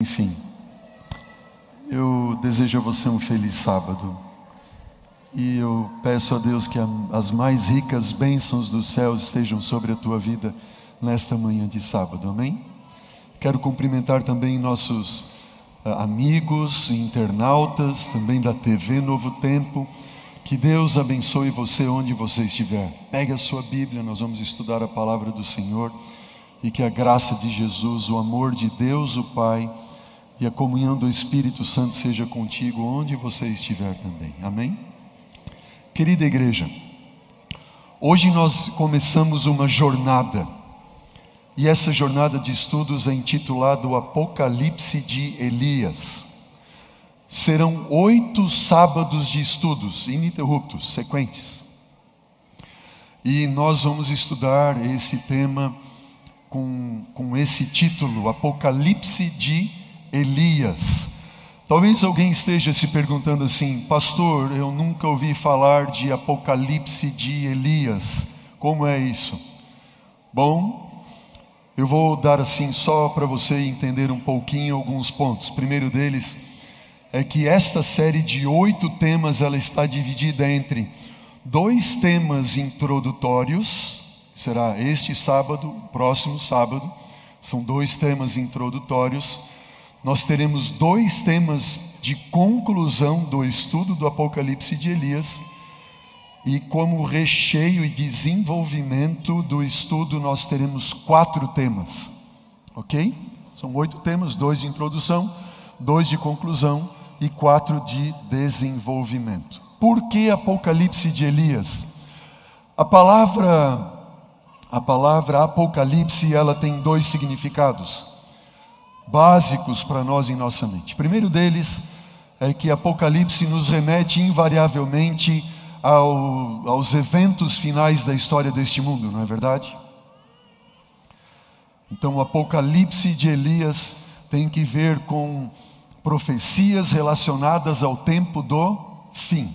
Enfim, eu desejo a você um feliz sábado. E eu peço a Deus que as mais ricas bênçãos dos céus estejam sobre a tua vida nesta manhã de sábado. Amém? Quero cumprimentar também nossos ah, amigos, internautas, também da TV Novo Tempo. Que Deus abençoe você onde você estiver. Pegue a sua Bíblia, nós vamos estudar a palavra do Senhor e que a graça de Jesus, o amor de Deus, o Pai e a comunhão do Espírito Santo seja contigo onde você estiver também. Amém? Querida igreja, hoje nós começamos uma jornada, e essa jornada de estudos é intitulada O Apocalipse de Elias. Serão oito sábados de estudos ininterruptos, sequentes. E nós vamos estudar esse tema com, com esse título, Apocalipse de Elias Elias. Talvez alguém esteja se perguntando assim, pastor, eu nunca ouvi falar de Apocalipse de Elias. Como é isso? Bom, eu vou dar assim só para você entender um pouquinho alguns pontos. primeiro deles é que esta série de oito temas ela está dividida entre dois temas introdutórios, será este sábado, próximo sábado, são dois temas introdutórios nós teremos dois temas de conclusão do estudo do Apocalipse de Elias. E como recheio e desenvolvimento do estudo, nós teremos quatro temas. Ok? São oito temas: dois de introdução, dois de conclusão e quatro de desenvolvimento. Por que Apocalipse de Elias? A palavra, a palavra Apocalipse, ela tem dois significados básicos para nós em nossa mente. Primeiro deles é que Apocalipse nos remete invariavelmente ao, aos eventos finais da história deste mundo, não é verdade? Então, o Apocalipse de Elias tem que ver com profecias relacionadas ao tempo do fim.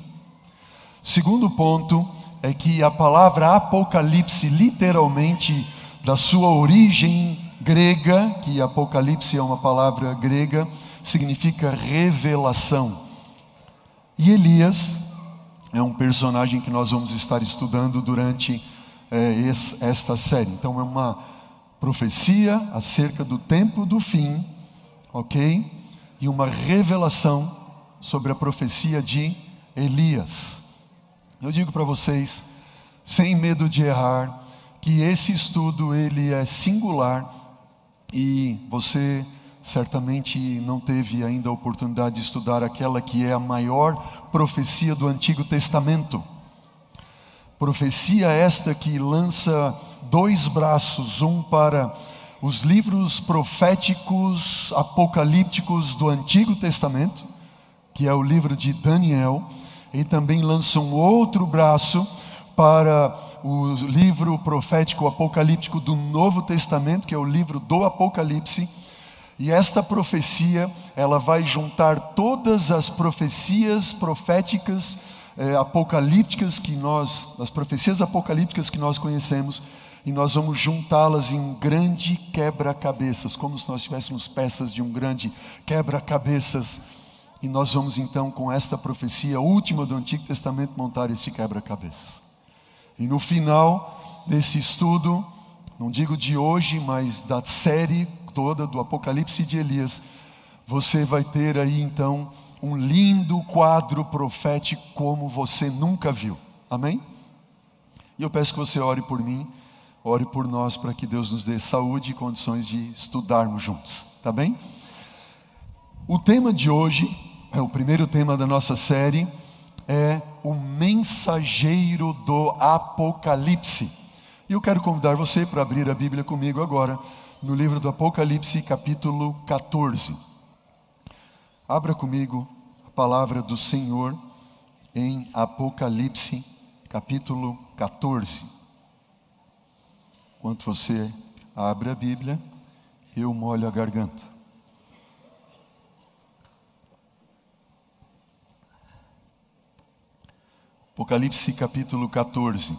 Segundo ponto é que a palavra Apocalipse, literalmente, da sua origem grega, que Apocalipse é uma palavra grega, significa revelação. E Elias é um personagem que nós vamos estar estudando durante é, esta série. Então, é uma profecia acerca do tempo do fim, ok? E uma revelação sobre a profecia de Elias. Eu digo para vocês, sem medo de errar, que esse estudo ele é singular e você certamente não teve ainda a oportunidade de estudar aquela que é a maior profecia do Antigo Testamento. Profecia esta que lança dois braços, um para os livros proféticos apocalípticos do Antigo Testamento, que é o livro de Daniel, e também lança um outro braço para o livro profético apocalíptico do Novo Testamento, que é o livro do Apocalipse. E esta profecia, ela vai juntar todas as profecias proféticas eh, apocalípticas que nós, as profecias apocalípticas que nós conhecemos, e nós vamos juntá-las em um grande quebra-cabeças, como se nós tivéssemos peças de um grande quebra-cabeças. E nós vamos então, com esta profecia última do Antigo Testamento, montar esse quebra-cabeças. E no final desse estudo, não digo de hoje, mas da série toda do Apocalipse de Elias, você vai ter aí então um lindo quadro profético como você nunca viu. Amém? E eu peço que você ore por mim, ore por nós para que Deus nos dê saúde e condições de estudarmos juntos. Tá bem? O tema de hoje é o primeiro tema da nossa série é o mensageiro do Apocalipse. E eu quero convidar você para abrir a Bíblia comigo agora, no livro do Apocalipse, capítulo 14. Abra comigo a palavra do Senhor em Apocalipse, capítulo 14. Enquanto você abre a Bíblia, eu molho a garganta. Apocalipse capítulo 14.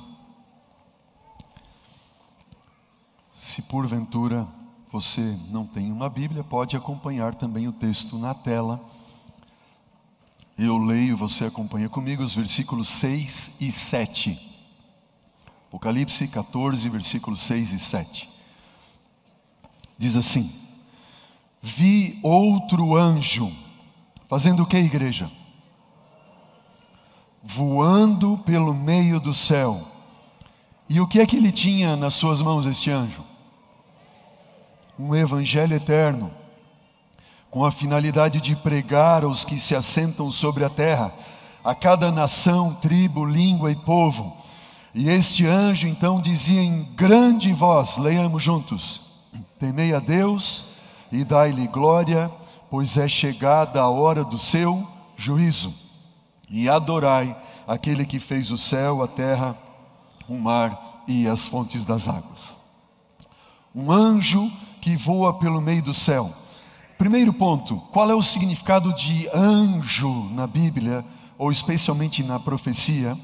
Se porventura você não tem uma Bíblia, pode acompanhar também o texto na tela. Eu leio, você acompanha comigo os versículos 6 e 7. Apocalipse 14, versículos 6 e 7. Diz assim: Vi outro anjo, fazendo o que, igreja? Voando pelo meio do céu. E o que é que ele tinha nas suas mãos, este anjo? um evangelho eterno, com a finalidade de pregar aos que se assentam sobre a terra, a cada nação, tribo, língua e povo. E este anjo então dizia em grande voz: leiamos juntos: Temei a Deus e dai-lhe glória, pois é chegada a hora do seu juízo. E adorai aquele que fez o céu, a terra, o mar e as fontes das águas. Um anjo que voa pelo meio do céu. Primeiro ponto: qual é o significado de anjo na Bíblia, ou especialmente na profecia?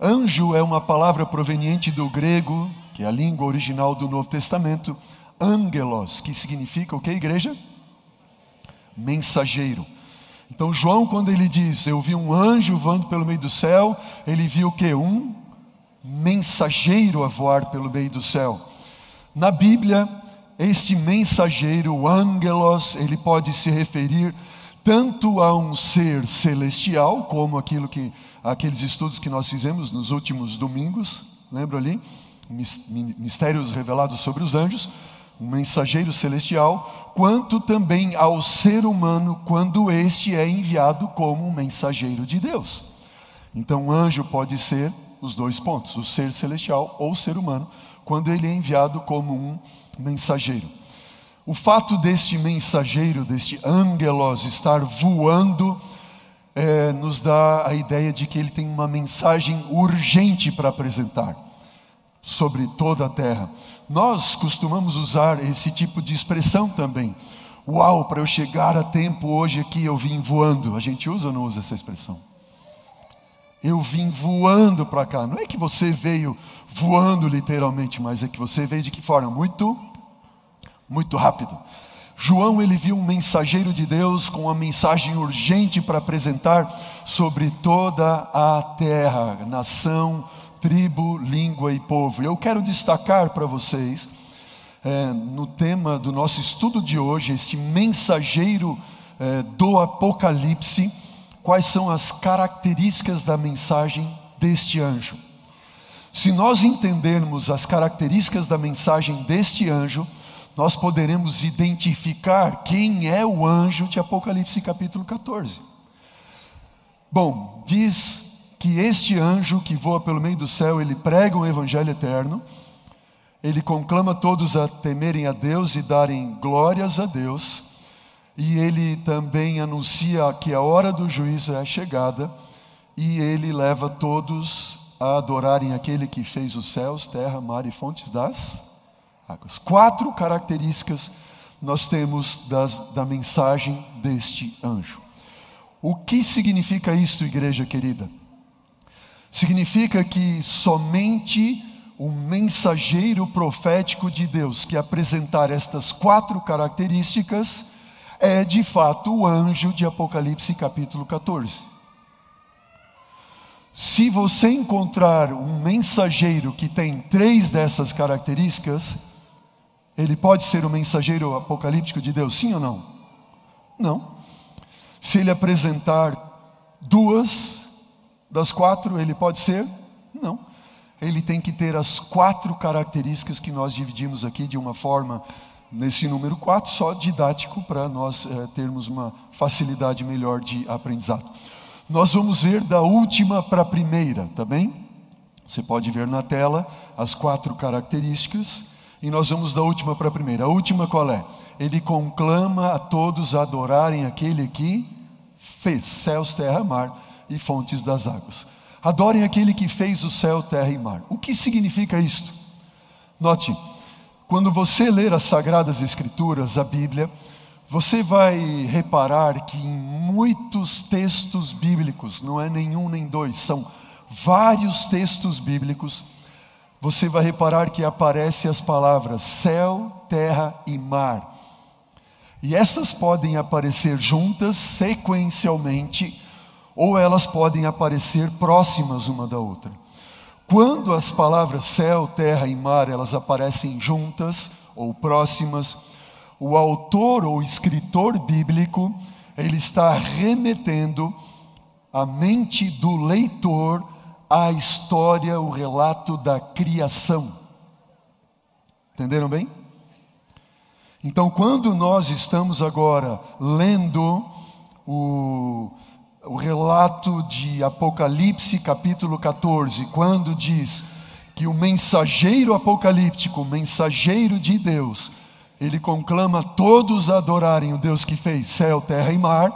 Anjo é uma palavra proveniente do grego, que é a língua original do Novo Testamento, angelos, que significa o que, igreja? Mensageiro. Então, João, quando ele diz, Eu vi um anjo voando pelo meio do céu, ele viu o que? Um mensageiro a voar pelo meio do céu. Na Bíblia, este mensageiro, o angelos, ele pode se referir tanto a um ser celestial, como aquilo que aqueles estudos que nós fizemos nos últimos domingos, lembra ali? Mistérios revelados sobre os anjos, um mensageiro celestial, quanto também ao ser humano quando este é enviado como um mensageiro de Deus. Então, anjo pode ser os dois pontos, o ser celestial ou o ser humano, quando ele é enviado como um mensageiro. O fato deste mensageiro, deste angelos, estar voando, é, nos dá a ideia de que ele tem uma mensagem urgente para apresentar sobre toda a terra. Nós costumamos usar esse tipo de expressão também. Uau, para eu chegar a tempo hoje aqui eu vim voando. A gente usa ou não usa essa expressão? Eu vim voando para cá. Não é que você veio voando literalmente, mas é que você veio de que forma? Muito, muito rápido. João ele viu um mensageiro de Deus com uma mensagem urgente para apresentar sobre toda a terra, nação, tribo, língua e povo. Eu quero destacar para vocês é, no tema do nosso estudo de hoje, este mensageiro é, do Apocalipse quais são as características da mensagem deste anjo. Se nós entendermos as características da mensagem deste anjo, nós poderemos identificar quem é o anjo de Apocalipse capítulo 14. Bom, diz que este anjo que voa pelo meio do céu, ele prega o um evangelho eterno, ele conclama todos a temerem a Deus e darem glórias a Deus, e ele também anuncia que a hora do juízo é chegada, e ele leva todos a adorarem aquele que fez os céus, terra, mar e fontes das águas. Quatro características nós temos das, da mensagem deste anjo. O que significa isto, igreja querida? Significa que somente o mensageiro profético de Deus que apresentar estas quatro características é de fato o anjo de Apocalipse capítulo 14. Se você encontrar um mensageiro que tem três dessas características, ele pode ser o mensageiro apocalíptico de Deus, sim ou não? Não. Se ele apresentar duas das quatro, ele pode ser? Não. Ele tem que ter as quatro características que nós dividimos aqui de uma forma nesse número 4, só didático para nós é, termos uma facilidade melhor de aprendizado. Nós vamos ver da última para a primeira, tá bem? Você pode ver na tela as quatro características e nós vamos da última para a primeira. A última qual é? Ele conclama a todos a adorarem aquele que fez céus, terra, mar e fontes das águas. Adorem aquele que fez o céu, terra e mar. O que significa isto? Note, quando você ler as Sagradas Escrituras, a Bíblia, você vai reparar que em muitos textos bíblicos, não é nenhum nem dois, são vários textos bíblicos, você vai reparar que aparecem as palavras céu, terra e mar. E essas podem aparecer juntas, sequencialmente, ou elas podem aparecer próximas uma da outra. Quando as palavras céu, terra e mar, elas aparecem juntas ou próximas, o autor ou escritor bíblico, ele está remetendo a mente do leitor à história, o relato da criação. Entenderam bem? Então, quando nós estamos agora lendo o, o relato de Apocalipse, capítulo 14, quando diz que o mensageiro apocalíptico, o mensageiro de Deus, ele conclama todos a adorarem o Deus que fez céu, terra e mar,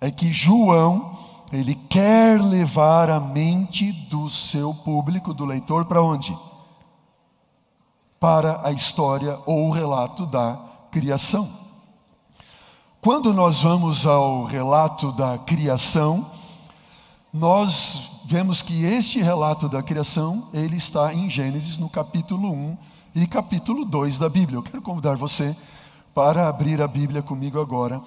é que João, ele quer levar a mente do seu público, do leitor, para onde? Para a história ou o relato da criação. Quando nós vamos ao relato da criação, nós vemos que este relato da criação, ele está em Gênesis no capítulo 1 e capítulo 2 da Bíblia. Eu quero convidar você para abrir a Bíblia comigo agora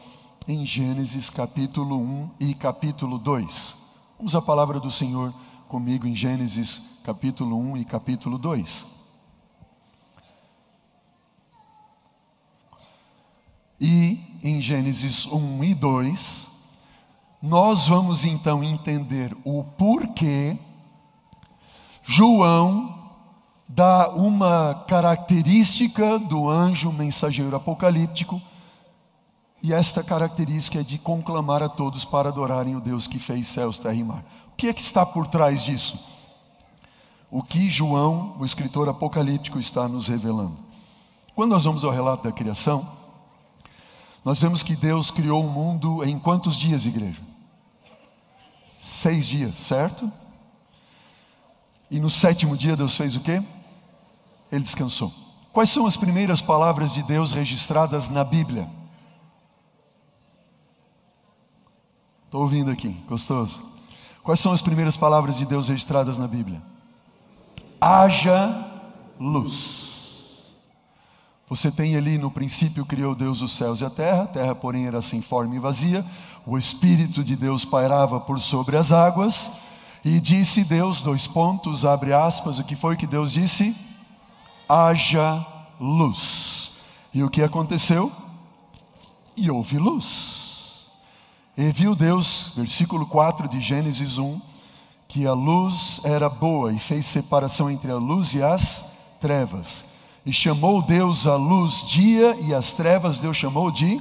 em Gênesis capítulo 1 e capítulo 2. Vamos à palavra do Senhor comigo em Gênesis capítulo 1 e capítulo 2. E em Gênesis 1 e 2, nós vamos então entender o porquê João dá uma característica do anjo mensageiro apocalíptico, e esta característica é de conclamar a todos para adorarem o Deus que fez céus, terra e mar. O que é que está por trás disso? O que João, o escritor apocalíptico, está nos revelando. Quando nós vamos ao relato da criação, nós vemos que Deus criou o mundo em quantos dias, igreja? Seis dias, certo? E no sétimo dia Deus fez o quê? Ele descansou. Quais são as primeiras palavras de Deus registradas na Bíblia? Estou ouvindo aqui, gostoso. Quais são as primeiras palavras de Deus registradas na Bíblia? Haja luz. Você tem ali no princípio criou Deus os céus e a terra, a terra, porém, era sem forma e vazia. O Espírito de Deus pairava por sobre as águas. E disse Deus, dois pontos, abre aspas, o que foi que Deus disse? Haja luz. E o que aconteceu? E houve luz. E viu Deus, versículo 4 de Gênesis 1, que a luz era boa e fez separação entre a luz e as trevas. E chamou Deus a luz dia e as trevas Deus chamou de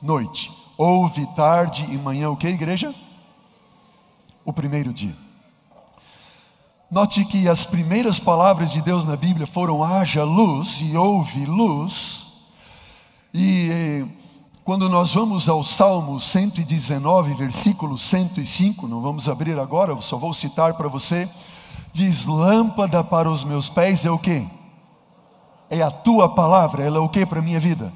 noite. Houve tarde e manhã o que, igreja? O primeiro dia. Note que as primeiras palavras de Deus na Bíblia foram haja luz e houve luz. E eh, quando nós vamos ao Salmo 119, versículo 105, não vamos abrir agora, só vou citar para você, diz: Lâmpada para os meus pés é o que? É a tua palavra, ela é o que para a minha vida?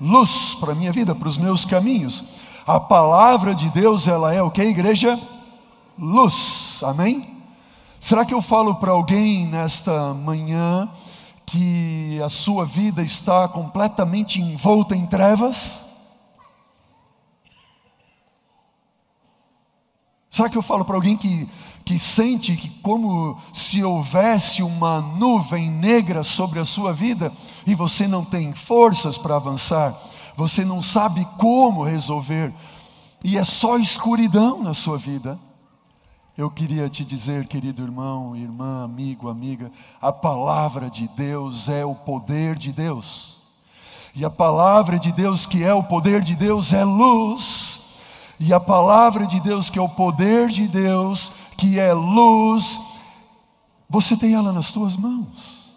Luz para a minha vida, para os meus caminhos. A palavra de Deus, ela é o que, igreja? Luz, amém? Será que eu falo para alguém nesta manhã que a sua vida está completamente envolta em trevas? Será que eu falo para alguém que que sente que como se houvesse uma nuvem negra sobre a sua vida e você não tem forças para avançar, você não sabe como resolver e é só escuridão na sua vida. Eu queria te dizer, querido irmão, irmã, amigo, amiga, a palavra de Deus é o poder de Deus. E a palavra de Deus, que é o poder de Deus, é luz. E a palavra de Deus, que é o poder de Deus, que é luz, você tem ela nas tuas mãos.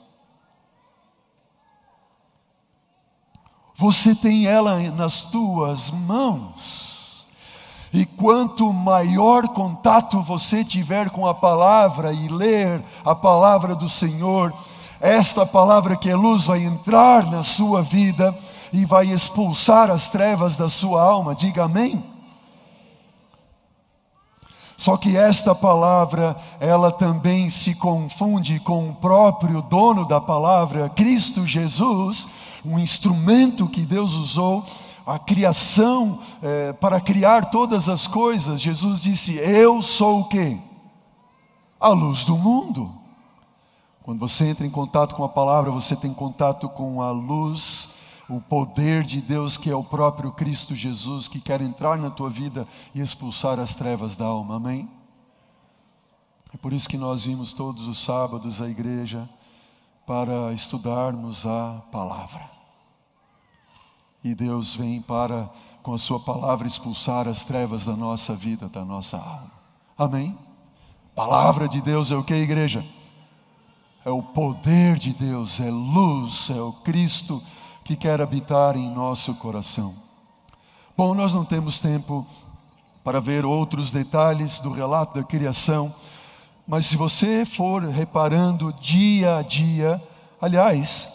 Você tem ela nas tuas mãos. E quanto maior contato você tiver com a palavra e ler a palavra do Senhor, esta palavra que é luz vai entrar na sua vida e vai expulsar as trevas da sua alma. Diga amém. Só que esta palavra, ela também se confunde com o próprio dono da palavra, Cristo Jesus, um instrumento que Deus usou, a criação, é, para criar todas as coisas. Jesus disse: Eu sou o que? A luz do mundo. Quando você entra em contato com a palavra, você tem contato com a luz o poder de Deus que é o próprio Cristo Jesus que quer entrar na tua vida e expulsar as trevas da alma. Amém? É por isso que nós vimos todos os sábados à igreja para estudarmos a palavra. E Deus vem para com a sua palavra expulsar as trevas da nossa vida, da nossa alma. Amém? Palavra de Deus é o que, igreja? É o poder de Deus, é luz, é o Cristo que quer habitar em nosso coração. Bom, nós não temos tempo para ver outros detalhes do relato da criação, mas se você for reparando dia a dia, aliás,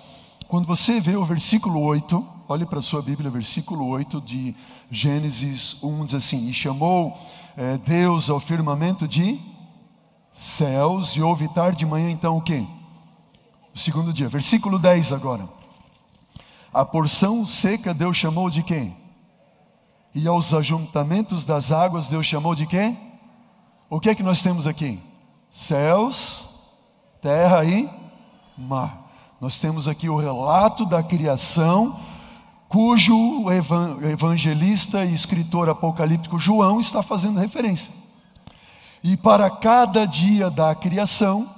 quando você vê o versículo 8, olhe para a sua Bíblia, versículo 8 de Gênesis 1, diz assim: E chamou é, Deus ao firmamento de céus, e houve tarde de manhã, então o quê? O segundo dia. Versículo 10 agora. A porção seca Deus chamou de quem? E aos ajuntamentos das águas Deus chamou de quem? O que é que nós temos aqui? Céus, terra e mar. Nós temos aqui o relato da criação, cujo evangelista e escritor apocalíptico João está fazendo referência. E para cada dia da criação,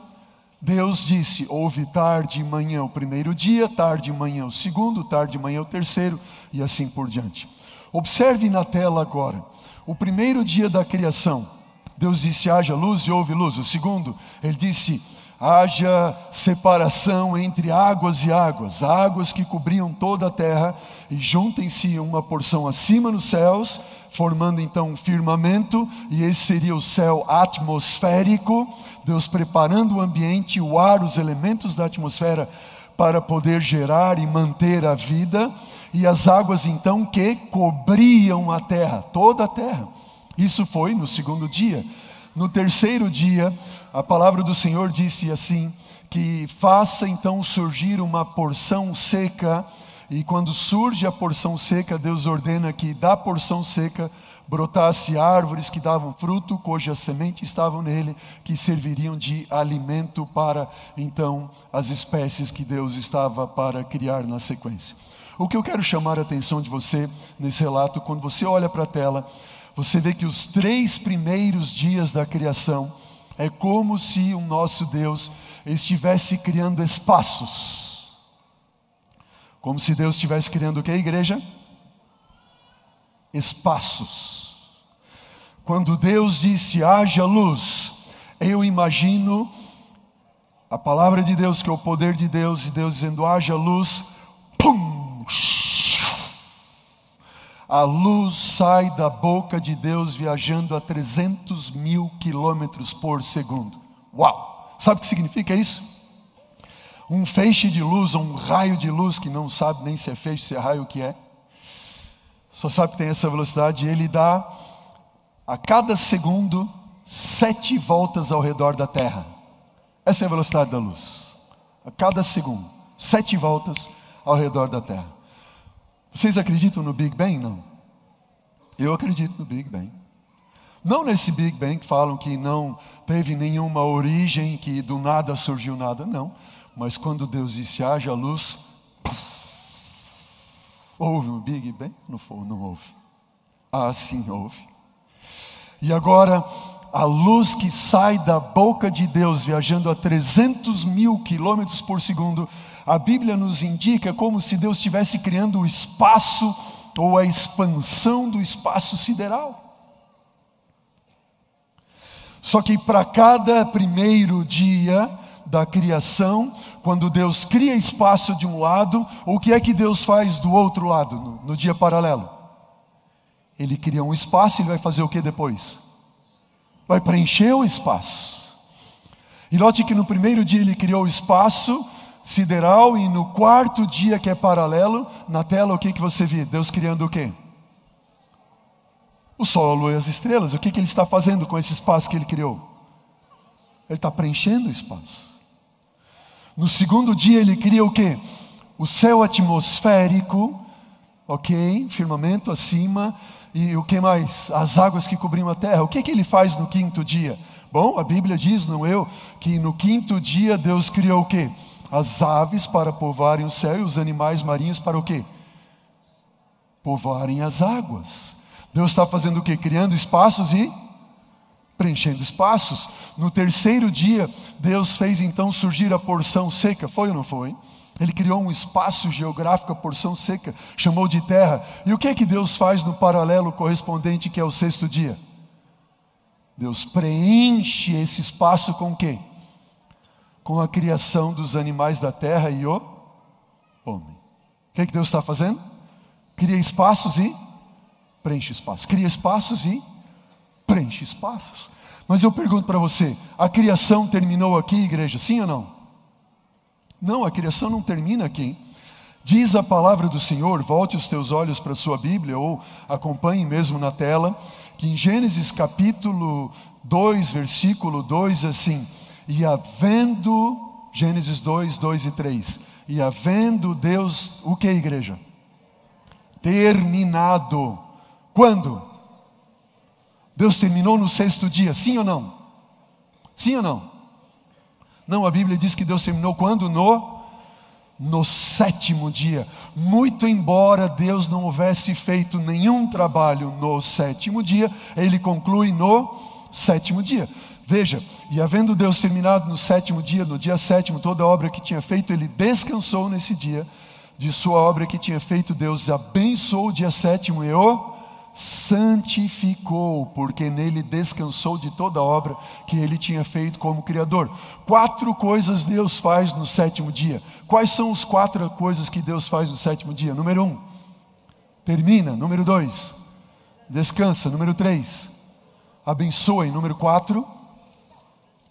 Deus disse: houve tarde e manhã o primeiro dia, tarde e manhã o segundo, tarde e manhã o terceiro, e assim por diante. Observe na tela agora, o primeiro dia da criação, Deus disse: haja luz e houve luz. O segundo, ele disse: haja separação entre águas e águas, águas que cobriam toda a terra, e juntem-se uma porção acima nos céus, formando então um firmamento, e esse seria o céu atmosférico, Deus preparando o ambiente, o ar, os elementos da atmosfera para poder gerar e manter a vida, e as águas então que cobriam a terra, toda a terra. Isso foi no segundo dia. No terceiro dia, a palavra do Senhor disse assim: que faça então surgir uma porção seca, e quando surge a porção seca, Deus ordena que da porção seca brotasse árvores que davam fruto, cujas sementes estavam nele, que serviriam de alimento para então as espécies que Deus estava para criar na sequência. O que eu quero chamar a atenção de você nesse relato, quando você olha para a tela, você vê que os três primeiros dias da criação é como se o nosso Deus estivesse criando espaços. Como se Deus estivesse criando o que, igreja? Espaços. Quando Deus disse haja luz, eu imagino a palavra de Deus, que é o poder de Deus, e Deus dizendo haja luz, pum! a luz sai da boca de Deus viajando a 300 mil quilômetros por segundo. Uau! Sabe o que significa isso? Um feixe de luz, um raio de luz que não sabe nem se é feixe, se é raio o que é. Só sabe que tem essa velocidade. Ele dá a cada segundo sete voltas ao redor da Terra. Essa é a velocidade da luz. A cada segundo, sete voltas ao redor da Terra. Vocês acreditam no Big Bang? Não. Eu acredito no Big Bang. Não nesse Big Bang que falam que não teve nenhuma origem, que do nada surgiu nada, não. Mas quando Deus disse haja luz, houve um Big Bang? Não, foi, não houve. Ah, sim, houve. E agora, a luz que sai da boca de Deus, viajando a 300 mil quilômetros por segundo, a Bíblia nos indica como se Deus estivesse criando o espaço ou a expansão do espaço sideral. Só que para cada primeiro dia da criação, quando Deus cria espaço de um lado, o que é que Deus faz do outro lado, no, no dia paralelo? Ele cria um espaço e vai fazer o que depois? Vai preencher o espaço. E note que no primeiro dia ele criou o espaço, sideral e no quarto dia que é paralelo, na tela o que, que você vê? Deus criando o quê? O sol, a lua e as estrelas. O que, que ele está fazendo com esse espaço que ele criou? Ele está preenchendo o espaço. No segundo dia ele cria o quê? O céu atmosférico, ok? Firmamento acima. E o que mais? As águas que cobriam a terra. O que, que ele faz no quinto dia? Bom, a Bíblia diz, não eu, que no quinto dia Deus criou o quê? As aves para povoarem o céu e os animais marinhos para o quê? Povoarem as águas. Deus está fazendo o quê? Criando espaços e preenchendo espaços. No terceiro dia, Deus fez então surgir a porção seca, foi ou não foi? Ele criou um espaço geográfico, a porção seca, chamou de terra. E o que é que Deus faz no paralelo correspondente, que é o sexto dia? Deus preenche esse espaço com o quê? Com a criação dos animais da terra e o homem. O que, é que Deus está fazendo? Cria espaços e preenche espaços. Cria espaços e preenche espaços. Mas eu pergunto para você: a criação terminou aqui, igreja? Sim ou não? Não, a criação não termina aqui. Diz a palavra do Senhor, volte os teus olhos para a sua Bíblia ou acompanhe mesmo na tela, que em Gênesis capítulo 2, versículo 2, assim: E havendo, Gênesis 2, 2 e 3, e havendo Deus, o que, igreja? Terminado. Quando? Deus terminou no sexto dia, sim ou não? Sim ou não? Não, a Bíblia diz que Deus terminou quando? No no sétimo dia. Muito embora Deus não houvesse feito nenhum trabalho no sétimo dia, ele conclui no sétimo dia. Veja, e havendo Deus terminado no sétimo dia, no dia sétimo, toda a obra que tinha feito, ele descansou nesse dia. De sua obra que tinha feito, Deus abençoou o dia sétimo e o santificou, porque nele descansou de toda a obra que ele tinha feito como Criador. Quatro coisas Deus faz no sétimo dia. Quais são as quatro coisas que Deus faz no sétimo dia? Número um, termina. Número dois, descansa. Número três, abençoa. E número quatro,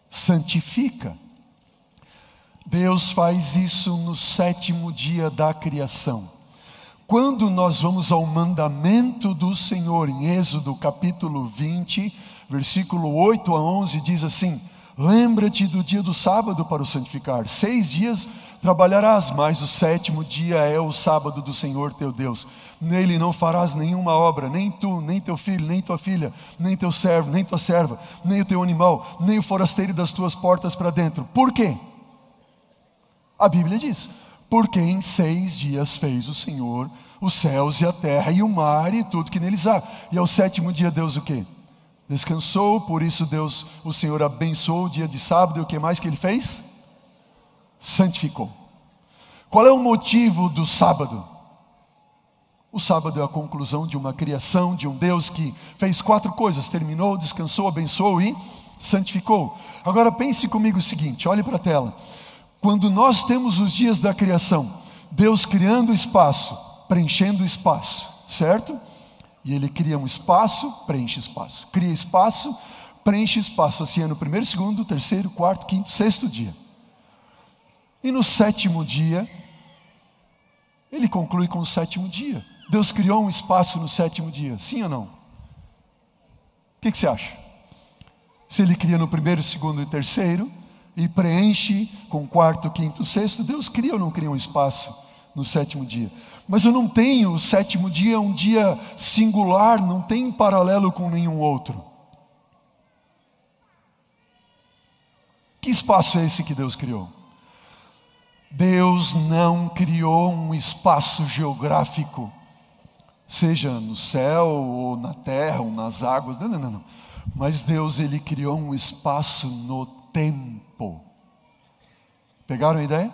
santifica. Deus faz isso no sétimo dia da criação. Quando nós vamos ao mandamento do Senhor, em Êxodo capítulo 20, versículo 8 a 11, diz assim: Lembra-te do dia do sábado para o santificar. Seis dias trabalharás, mas o sétimo dia é o sábado do Senhor teu Deus. Nele não farás nenhuma obra, nem tu, nem teu filho, nem tua filha, nem teu servo, nem tua serva, nem o teu animal, nem o forasteiro das tuas portas para dentro. Por quê? A Bíblia diz: porque em seis dias fez o Senhor os céus e a terra e o mar e tudo que neles há. E ao sétimo dia Deus o quê? Descansou, por isso Deus, o Senhor abençoou o dia de sábado e o que mais que ele fez? Santificou. Qual é o motivo do sábado? O sábado é a conclusão de uma criação de um Deus que fez quatro coisas: terminou, descansou, abençoou e santificou. Agora pense comigo o seguinte: olhe para a tela. Quando nós temos os dias da criação, Deus criando espaço, preenchendo espaço, certo? E Ele cria um espaço, preenche espaço. Cria espaço, preenche espaço. Assim é no primeiro, segundo, terceiro, quarto, quinto, sexto dia. E no sétimo dia, ele conclui com o sétimo dia. Deus criou um espaço no sétimo dia, sim ou não? O que, que você acha? Se ele cria no primeiro, segundo e terceiro, e preenche com quarto, quinto, sexto. Deus cria ou não cria um espaço no sétimo dia? Mas eu não tenho o sétimo dia um dia singular, não tem paralelo com nenhum outro. Que espaço é esse que Deus criou? Deus não criou um espaço geográfico, seja no céu ou na terra ou nas águas, não, não. não. Mas Deus ele criou um espaço no tempo. Pegaram a ideia?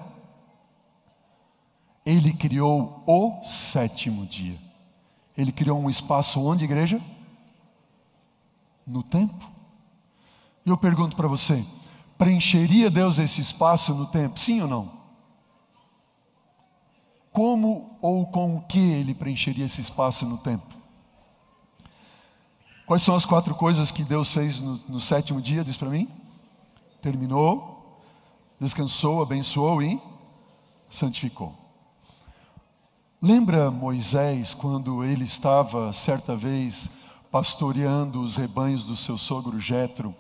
Ele criou o sétimo dia. Ele criou um espaço onde, igreja? No tempo. E eu pergunto para você: preencheria Deus esse espaço no tempo? Sim ou não? Como ou com o que ele preencheria esse espaço no tempo? Quais são as quatro coisas que Deus fez no, no sétimo dia? Diz para mim terminou, descansou, abençoou e santificou. Lembra Moisés quando ele estava certa vez pastoreando os rebanhos do seu sogro Jetro,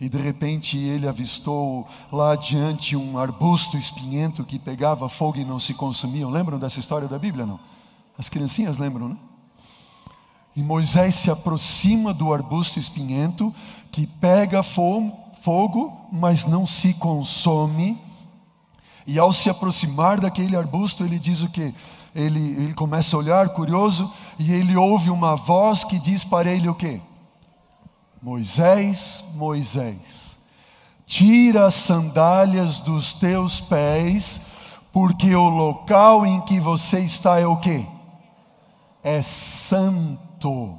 e de repente ele avistou lá adiante um arbusto espinhento que pegava fogo e não se consumia. Lembram dessa história da Bíblia, não? As criancinhas lembram, né? E Moisés se aproxima do arbusto espinhento que pega fogo, mas não se consome. E ao se aproximar daquele arbusto, ele diz o que? Ele, ele começa a olhar, curioso, e ele ouve uma voz que diz para ele o que? Moisés, Moisés, tira as sandálias dos teus pés, porque o local em que você está é o que? É santo.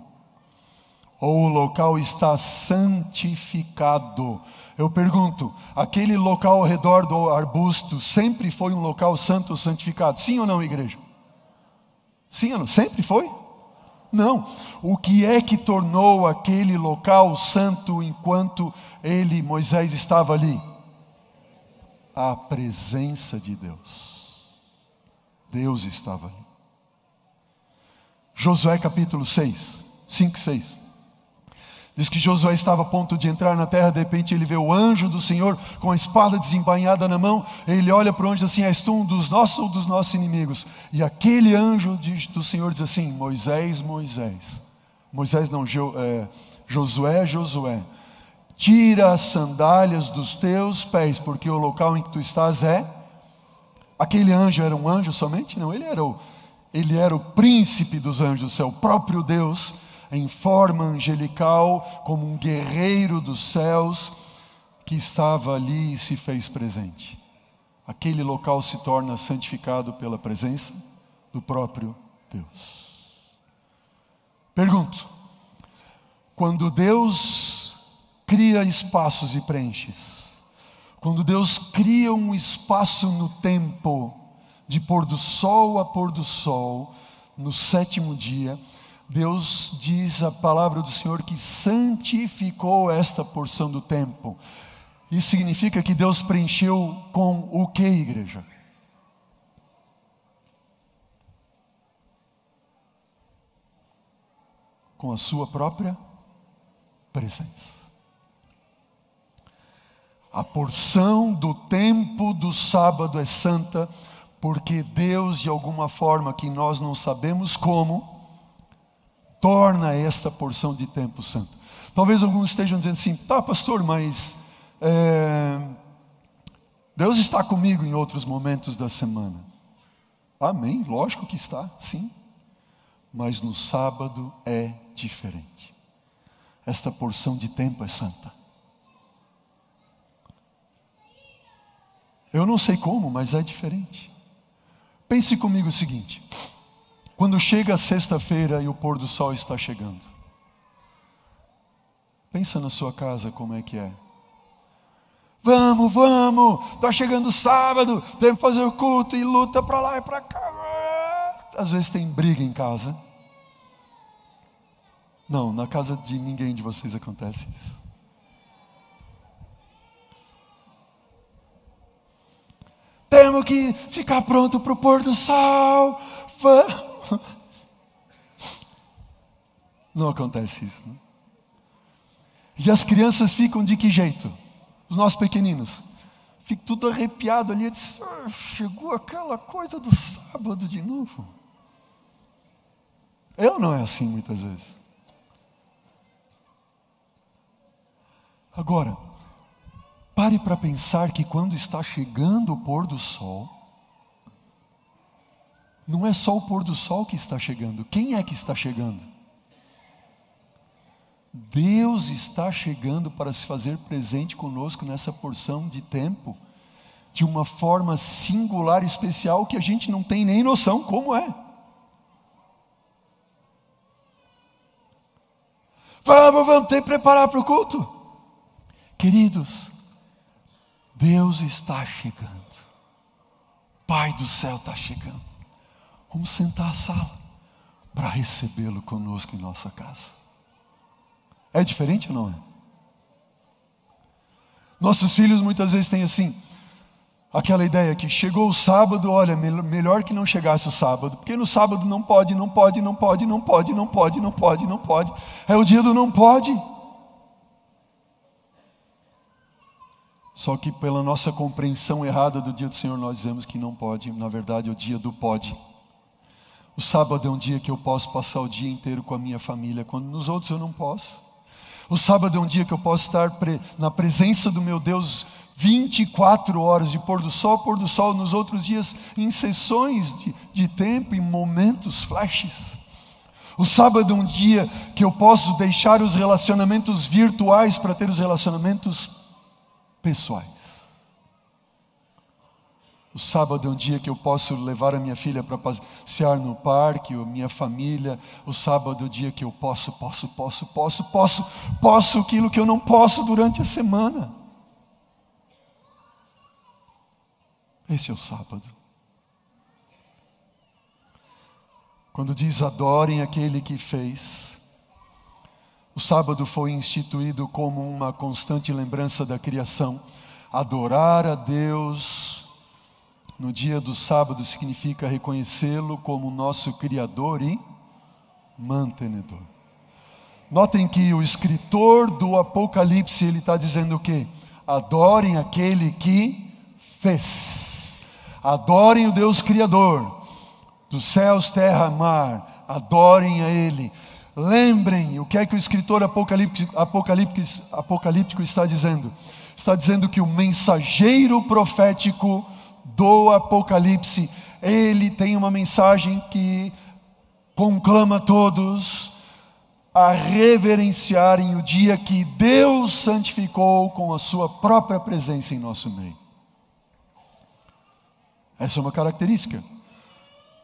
Ou o local está santificado. Eu pergunto, aquele local ao redor do arbusto sempre foi um local santo santificado? Sim ou não, igreja? Sim ou não? Sempre foi? Não. O que é que tornou aquele local santo enquanto ele, Moisés, estava ali? A presença de Deus. Deus estava ali. Josué capítulo 6, 5 e 6. Diz que Josué estava a ponto de entrar na terra, de repente ele vê o anjo do Senhor com a espada desembainhada na mão, ele olha para onde assim, és tu um dos nossos ou dos nossos inimigos? E aquele anjo do Senhor diz assim, Moisés, Moisés, Moisés não, jo, é, Josué, Josué, tira as sandálias dos teus pés, porque o local em que tu estás é, aquele anjo era um anjo somente? Não, ele era o, ele era o príncipe dos anjos do céu, o próprio Deus, em forma angelical, como um guerreiro dos céus, que estava ali e se fez presente. Aquele local se torna santificado pela presença do próprio Deus. Pergunto: quando Deus cria espaços e preenches, quando Deus cria um espaço no tempo, de pôr do sol a pôr do sol, no sétimo dia, Deus diz a palavra do Senhor que santificou esta porção do tempo. Isso significa que Deus preencheu com o que, igreja? Com a sua própria presença. A porção do tempo do sábado é santa, porque Deus, de alguma forma que nós não sabemos como, torna esta porção de tempo santo. Talvez alguns estejam dizendo assim, tá, pastor, mas é, Deus está comigo em outros momentos da semana. Amém, lógico que está, sim. Mas no sábado é diferente. Esta porção de tempo é santa. Eu não sei como, mas é diferente. Pense comigo o seguinte: quando chega a sexta-feira e o pôr do sol está chegando. Pensa na sua casa como é que é. Vamos, vamos, está chegando sábado, tem que fazer o culto e luta para lá e para cá. Às vezes tem briga em casa. Não, na casa de ninguém de vocês acontece isso. Temos que ficar pronto para o pôr do sol. Vamos. Não acontece isso. Né? E as crianças ficam de que jeito? Os nossos pequeninos. Fica tudo arrepiado ali. Diz, ah, chegou aquela coisa do sábado de novo. Eu não é assim muitas vezes. Agora, pare para pensar que quando está chegando o pôr do sol, não é só o pôr do sol que está chegando. Quem é que está chegando? Deus está chegando para se fazer presente conosco nessa porção de tempo, de uma forma singular, especial, que a gente não tem nem noção como é. Vamos, vamos ter que preparar para o culto. Queridos, Deus está chegando. Pai do céu está chegando. Vamos sentar à sala para recebê-lo conosco em nossa casa. É diferente ou não é? Nossos filhos muitas vezes têm assim: Aquela ideia que chegou o sábado, olha, melhor que não chegasse o sábado, porque no sábado não pode, não pode, não pode, não pode, não pode, não pode, não pode. É o dia do não pode. Só que pela nossa compreensão errada do dia do Senhor, nós dizemos que não pode, na verdade é o dia do pode. O sábado é um dia que eu posso passar o dia inteiro com a minha família, quando nos outros eu não posso. O sábado é um dia que eu posso estar na presença do meu Deus 24 horas de pôr do sol, pôr do sol, nos outros dias em sessões de, de tempo, em momentos, flashes. O sábado é um dia que eu posso deixar os relacionamentos virtuais para ter os relacionamentos pessoais. O sábado é um dia que eu posso levar a minha filha para passear no parque, ou minha família. O sábado é o dia que eu posso, posso, posso, posso, posso, posso aquilo que eu não posso durante a semana. Esse é o sábado. Quando diz adorem aquele que fez, o sábado foi instituído como uma constante lembrança da criação. Adorar a Deus no dia do sábado significa reconhecê-lo como nosso Criador e mantenedor. Notem que o escritor do Apocalipse ele está dizendo o quê? Adorem aquele que fez. Adorem o Deus Criador dos céus, terra, mar. Adorem a Ele. Lembrem o que é que o escritor apocalíptico, apocalíptico, apocalíptico está dizendo. Está dizendo que o mensageiro profético do Apocalipse, ele tem uma mensagem que conclama todos a reverenciarem o dia que Deus santificou com a sua própria presença em nosso meio. Essa é uma característica.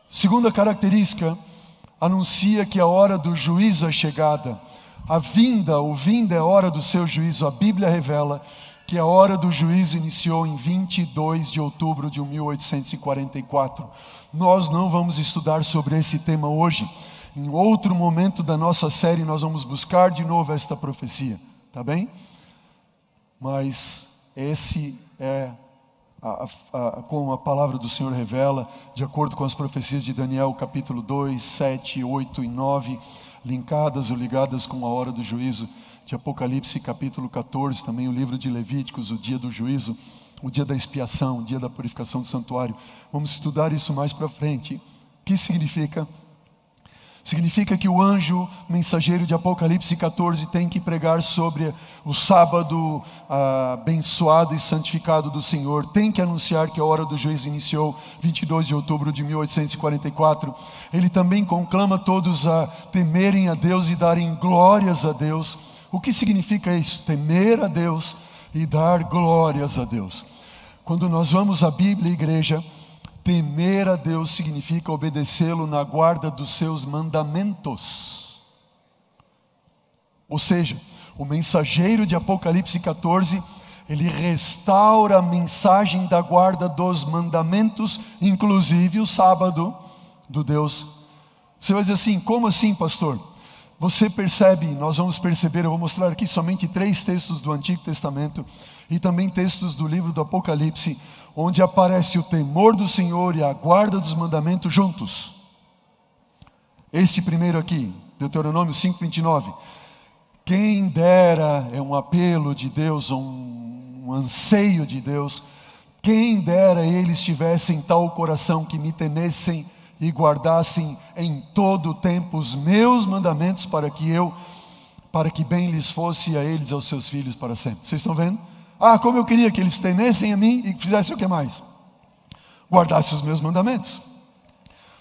Segunda característica, anuncia que a hora do juízo é chegada. A vinda, o vinda é a hora do seu juízo. A Bíblia revela que a hora do juízo iniciou em 22 de outubro de 1844. Nós não vamos estudar sobre esse tema hoje. Em outro momento da nossa série, nós vamos buscar de novo esta profecia, tá bem? Mas esse é a, a, como a palavra do Senhor revela, de acordo com as profecias de Daniel, capítulo 2, 7, 8 e 9, linkadas ou ligadas com a hora do juízo, de Apocalipse, capítulo 14, também o livro de Levíticos, o dia do juízo, o dia da expiação, o dia da purificação do santuário. Vamos estudar isso mais para frente. O que significa Significa que o anjo mensageiro de Apocalipse 14 tem que pregar sobre o sábado ah, abençoado e santificado do Senhor, tem que anunciar que a hora do juízo iniciou 22 de outubro de 1844. Ele também conclama todos a temerem a Deus e darem glórias a Deus. O que significa isso? Temer a Deus e dar glórias a Deus. Quando nós vamos à Bíblia, igreja, Temer a Deus significa obedecê-lo na guarda dos seus mandamentos. Ou seja, o mensageiro de Apocalipse 14, ele restaura a mensagem da guarda dos mandamentos, inclusive o sábado do Deus. Você vai dizer assim: como assim, pastor? Você percebe, nós vamos perceber, eu vou mostrar aqui somente três textos do Antigo Testamento e também textos do livro do Apocalipse, onde aparece o temor do Senhor e a guarda dos mandamentos juntos. Este primeiro aqui, Deuteronômio 5:29. Quem dera é um apelo de Deus, um, um anseio de Deus. Quem dera eles tivessem tal coração que me temessem e guardassem em todo o tempo os meus mandamentos para que eu, para que bem lhes fosse a eles e aos seus filhos para sempre. Vocês estão vendo? Ah, como eu queria que eles temessem a mim e fizessem o que mais? Guardassem os meus mandamentos.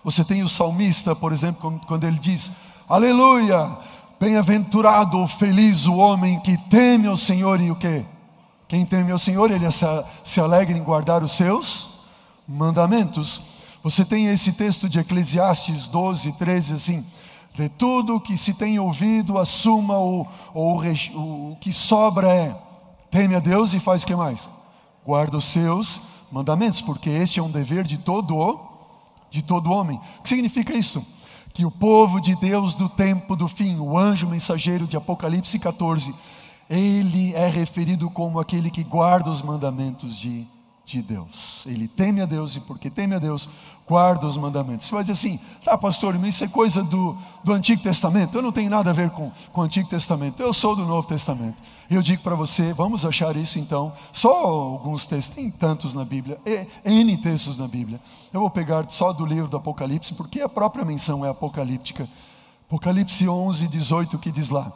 Você tem o salmista, por exemplo, quando ele diz: Aleluia, bem-aventurado, feliz o homem que teme ao Senhor e o que? Quem teme ao Senhor, ele se alegra em guardar os seus mandamentos. Você tem esse texto de Eclesiastes 12, 13, assim: de tudo que se tem ouvido, assuma o, o, o, o que sobra é teme a Deus e faz o que mais? Guarda os seus mandamentos, porque este é um dever de todo de todo homem. O que significa isso? Que o povo de Deus do tempo do fim, o anjo mensageiro de Apocalipse 14, ele é referido como aquele que guarda os mandamentos de de Deus. Ele teme a Deus e porque teme a Deus, guarda os mandamentos. Você vai dizer assim, tá pastor, isso é coisa do, do Antigo Testamento, eu não tenho nada a ver com, com o Antigo Testamento, eu sou do Novo Testamento. E eu digo para você, vamos achar isso então, só alguns textos, tem tantos na Bíblia, N textos na Bíblia. Eu vou pegar só do livro do Apocalipse, porque a própria menção é apocalíptica. Apocalipse 11, 18, que diz lá,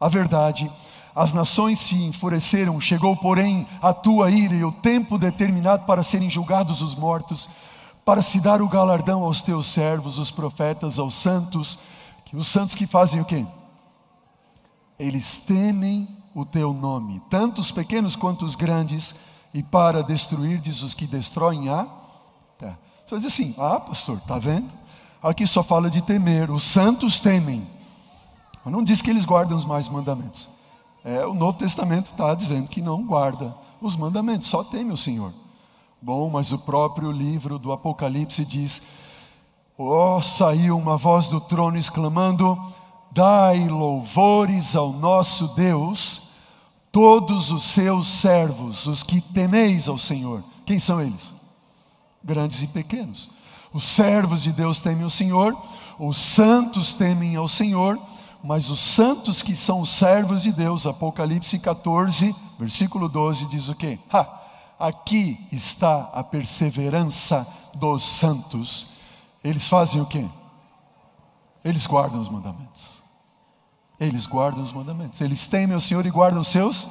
a verdade as nações se enfureceram, chegou, porém, a tua ira e o tempo determinado para serem julgados os mortos, para se dar o galardão aos teus servos, os profetas, aos santos, os santos que fazem o quê? Eles temem o teu nome, tanto os pequenos quanto os grandes, e para destruir, diz os que destroem a terra. Você dizer assim: ah, pastor, está vendo? Aqui só fala de temer, os santos temem. Mas não diz que eles guardam os mais mandamentos. É, o Novo Testamento está dizendo que não guarda os mandamentos, só teme o Senhor. Bom, mas o próprio livro do Apocalipse diz: Oh, saiu uma voz do trono exclamando: Dai louvores ao nosso Deus, todos os seus servos, os que temeis ao Senhor. Quem são eles? Grandes e pequenos. Os servos de Deus temem o Senhor, os santos temem ao Senhor mas os santos que são os servos de Deus, Apocalipse 14, versículo 12, diz o quê? Ha, aqui está a perseverança dos santos. Eles fazem o quê? Eles guardam os mandamentos. Eles guardam os mandamentos. Eles temem o Senhor e guardam os seus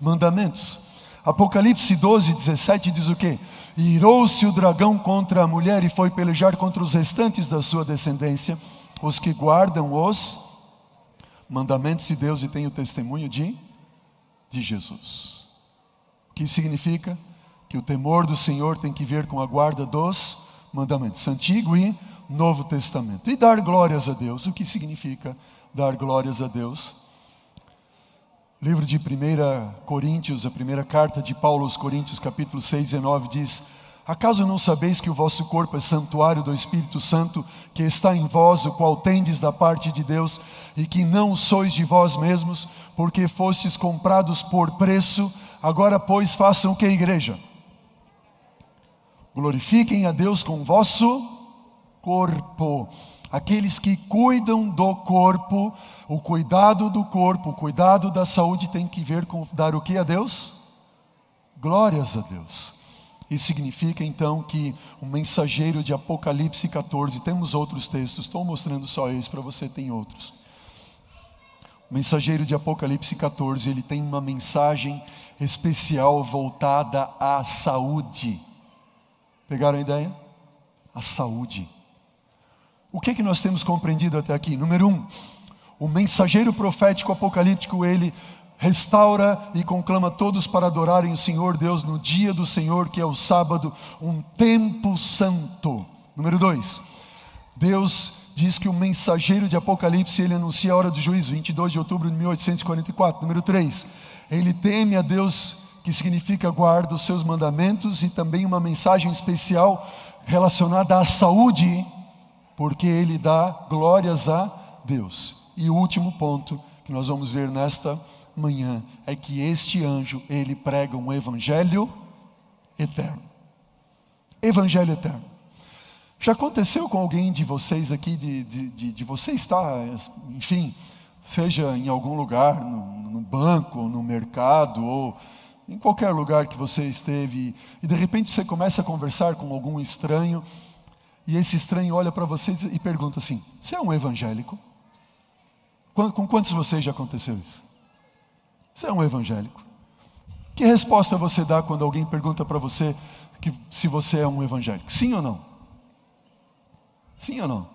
mandamentos. Apocalipse 12, 17 diz o quê? Irou-se o dragão contra a mulher e foi pelejar contra os restantes da sua descendência, os que guardam os mandamentos de Deus e tem o testemunho de, de Jesus. O que significa? Que o temor do Senhor tem que ver com a guarda dos mandamentos, Antigo e Novo Testamento. E dar glórias a Deus. O que significa dar glórias a Deus? Livro de 1 Coríntios, a primeira carta de Paulo aos Coríntios, capítulo 6 e 9, diz: Acaso não sabeis que o vosso corpo é santuário do Espírito Santo, que está em vós, o qual tendes da parte de Deus, e que não sois de vós mesmos, porque fostes comprados por preço? Agora, pois, façam o que, igreja? Glorifiquem a Deus com o vosso corpo. Aqueles que cuidam do corpo, o cuidado do corpo, o cuidado da saúde tem que ver com dar o que a Deus? Glórias a Deus. Isso significa então que o mensageiro de Apocalipse 14, temos outros textos, estou mostrando só esse para você, tem outros. O mensageiro de Apocalipse 14, ele tem uma mensagem especial voltada à saúde. Pegaram a ideia? A saúde. O que é que nós temos compreendido até aqui? Número um, o mensageiro profético apocalíptico, ele restaura e conclama todos para adorarem o Senhor Deus no dia do Senhor, que é o sábado, um tempo santo. Número dois, Deus diz que o mensageiro de Apocalipse, ele anuncia a hora do juízo, 22 de outubro de 1844. Número três, ele teme a Deus, que significa guarda os seus mandamentos, e também uma mensagem especial relacionada à saúde, porque ele dá glórias a Deus. E o último ponto que nós vamos ver nesta manhã é que este anjo, ele prega um evangelho eterno. Evangelho eterno. Já aconteceu com alguém de vocês aqui, de, de, de, de você estar, enfim, seja em algum lugar, no, no, banco, no mercado, ou em qualquer lugar que você esteve, e de repente você começa a conversar com algum estranho, e esse estranho olha para você e pergunta assim: Você é um evangélico? Com quantos de vocês já aconteceu isso? Você é um evangélico. Que resposta você dá quando alguém pergunta para você que, se você é um evangélico? Sim ou não? Sim ou não?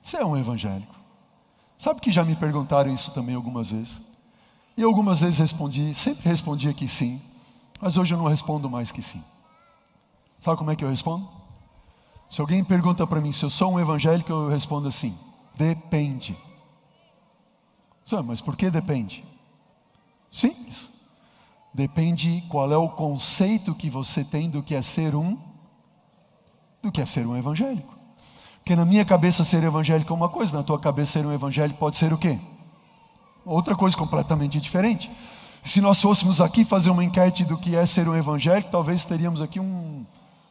Você é um evangélico. Sabe que já me perguntaram isso também algumas vezes? E algumas vezes respondi, sempre respondi que sim, mas hoje eu não respondo mais que sim. Sabe como é que eu respondo? Se alguém pergunta para mim se eu sou um evangélico, eu respondo assim: depende. Mas por que depende? Simples. Depende qual é o conceito que você tem do que é ser um do que é ser um evangélico. Porque na minha cabeça ser evangélico é uma coisa, na tua cabeça ser um evangélico pode ser o quê? Outra coisa completamente diferente. Se nós fôssemos aqui fazer uma enquete do que é ser um evangélico, talvez teríamos aqui um,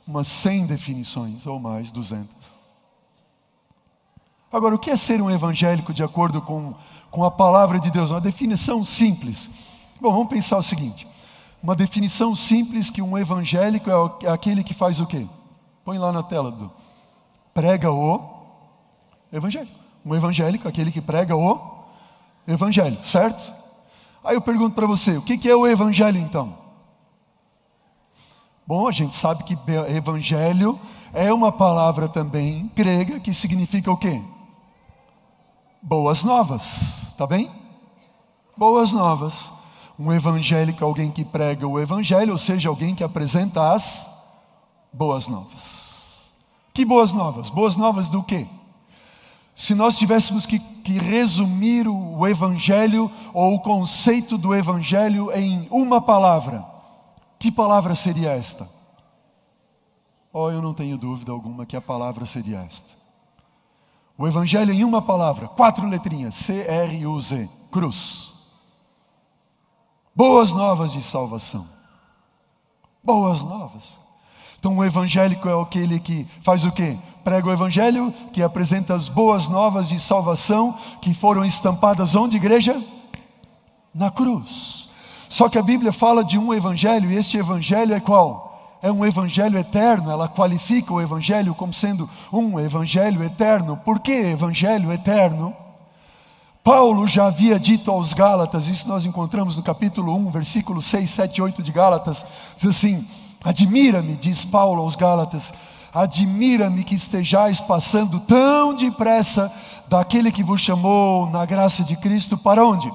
umas 100 definições ou mais, 200. Agora, o que é ser um evangélico de acordo com, com a palavra de Deus? Uma definição simples. Bom, vamos pensar o seguinte: uma definição simples que um evangélico é, é aquele que faz o quê? Põe lá na tela, do prega o evangelho. Um evangélico, é aquele que prega o evangelho, certo? Aí eu pergunto para você, o que é o evangelho então? Bom, a gente sabe que evangelho é uma palavra também grega que significa o quê? Boas novas, tá bem? Boas novas. Um evangélico é alguém que prega o evangelho, ou seja, alguém que apresenta as boas novas. Que boas novas? Boas novas do quê? Se nós tivéssemos que, que, resumir o Evangelho ou o conceito do Evangelho em uma palavra, que palavra seria esta? Oh, eu não tenho dúvida alguma que a palavra seria esta. O Evangelho em uma palavra, quatro letrinhas: C-R-U-Z, cruz. Boas novas de salvação. Boas novas. Então o evangélico é aquele que faz o quê? Prega o evangelho, que apresenta as boas novas de salvação que foram estampadas onde, igreja? Na cruz. Só que a Bíblia fala de um evangelho, e este evangelho é qual? É um evangelho eterno, ela qualifica o evangelho como sendo um evangelho eterno. Por que evangelho eterno? Paulo já havia dito aos Gálatas, isso nós encontramos no capítulo 1, versículo 6, 7 8 de Gálatas, diz assim: Admira-me, diz Paulo aos Gálatas, admira-me que estejais passando tão depressa daquele que vos chamou na graça de Cristo para onde?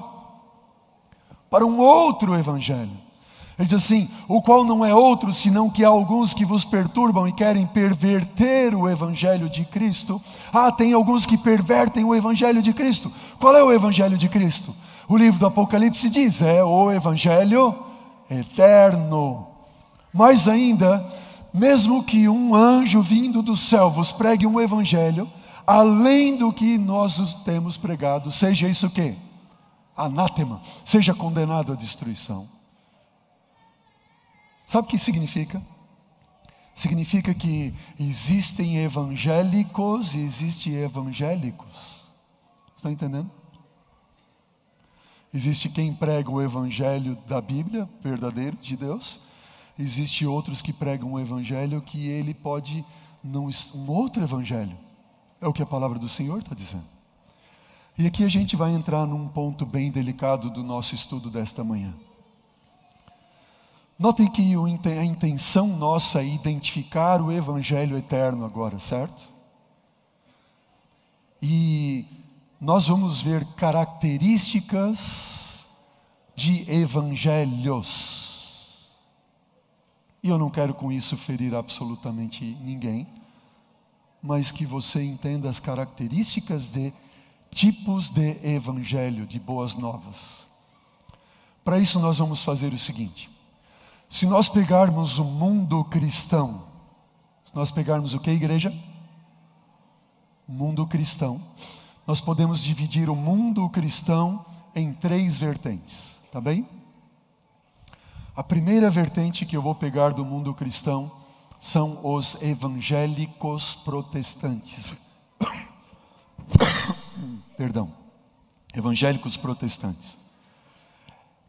Para um outro evangelho. Ele diz assim: o qual não é outro senão que há alguns que vos perturbam e querem perverter o evangelho de Cristo. Ah, tem alguns que pervertem o evangelho de Cristo. Qual é o evangelho de Cristo? O livro do Apocalipse diz: é o evangelho eterno. Mais ainda, mesmo que um anjo vindo do céu vos pregue um evangelho, além do que nós temos pregado, seja isso o quê? Anátema, seja condenado à destruição. Sabe o que significa? Significa que existem evangélicos e existem evangélicos. Está entendendo? Existe quem prega o evangelho da Bíblia, verdadeiro, de Deus, Existem outros que pregam um evangelho que ele pode não um outro evangelho. É o que a palavra do Senhor está dizendo. E aqui a gente vai entrar num ponto bem delicado do nosso estudo desta manhã. Notem que a intenção nossa é identificar o Evangelho eterno agora, certo? E nós vamos ver características de evangelhos. E eu não quero com isso ferir absolutamente ninguém, mas que você entenda as características de tipos de evangelho, de boas novas. Para isso, nós vamos fazer o seguinte: se nós pegarmos o mundo cristão, se nós pegarmos o que, igreja? O mundo cristão, nós podemos dividir o mundo cristão em três vertentes, tá bem? A primeira vertente que eu vou pegar do mundo cristão são os evangélicos protestantes. Perdão. Evangélicos protestantes.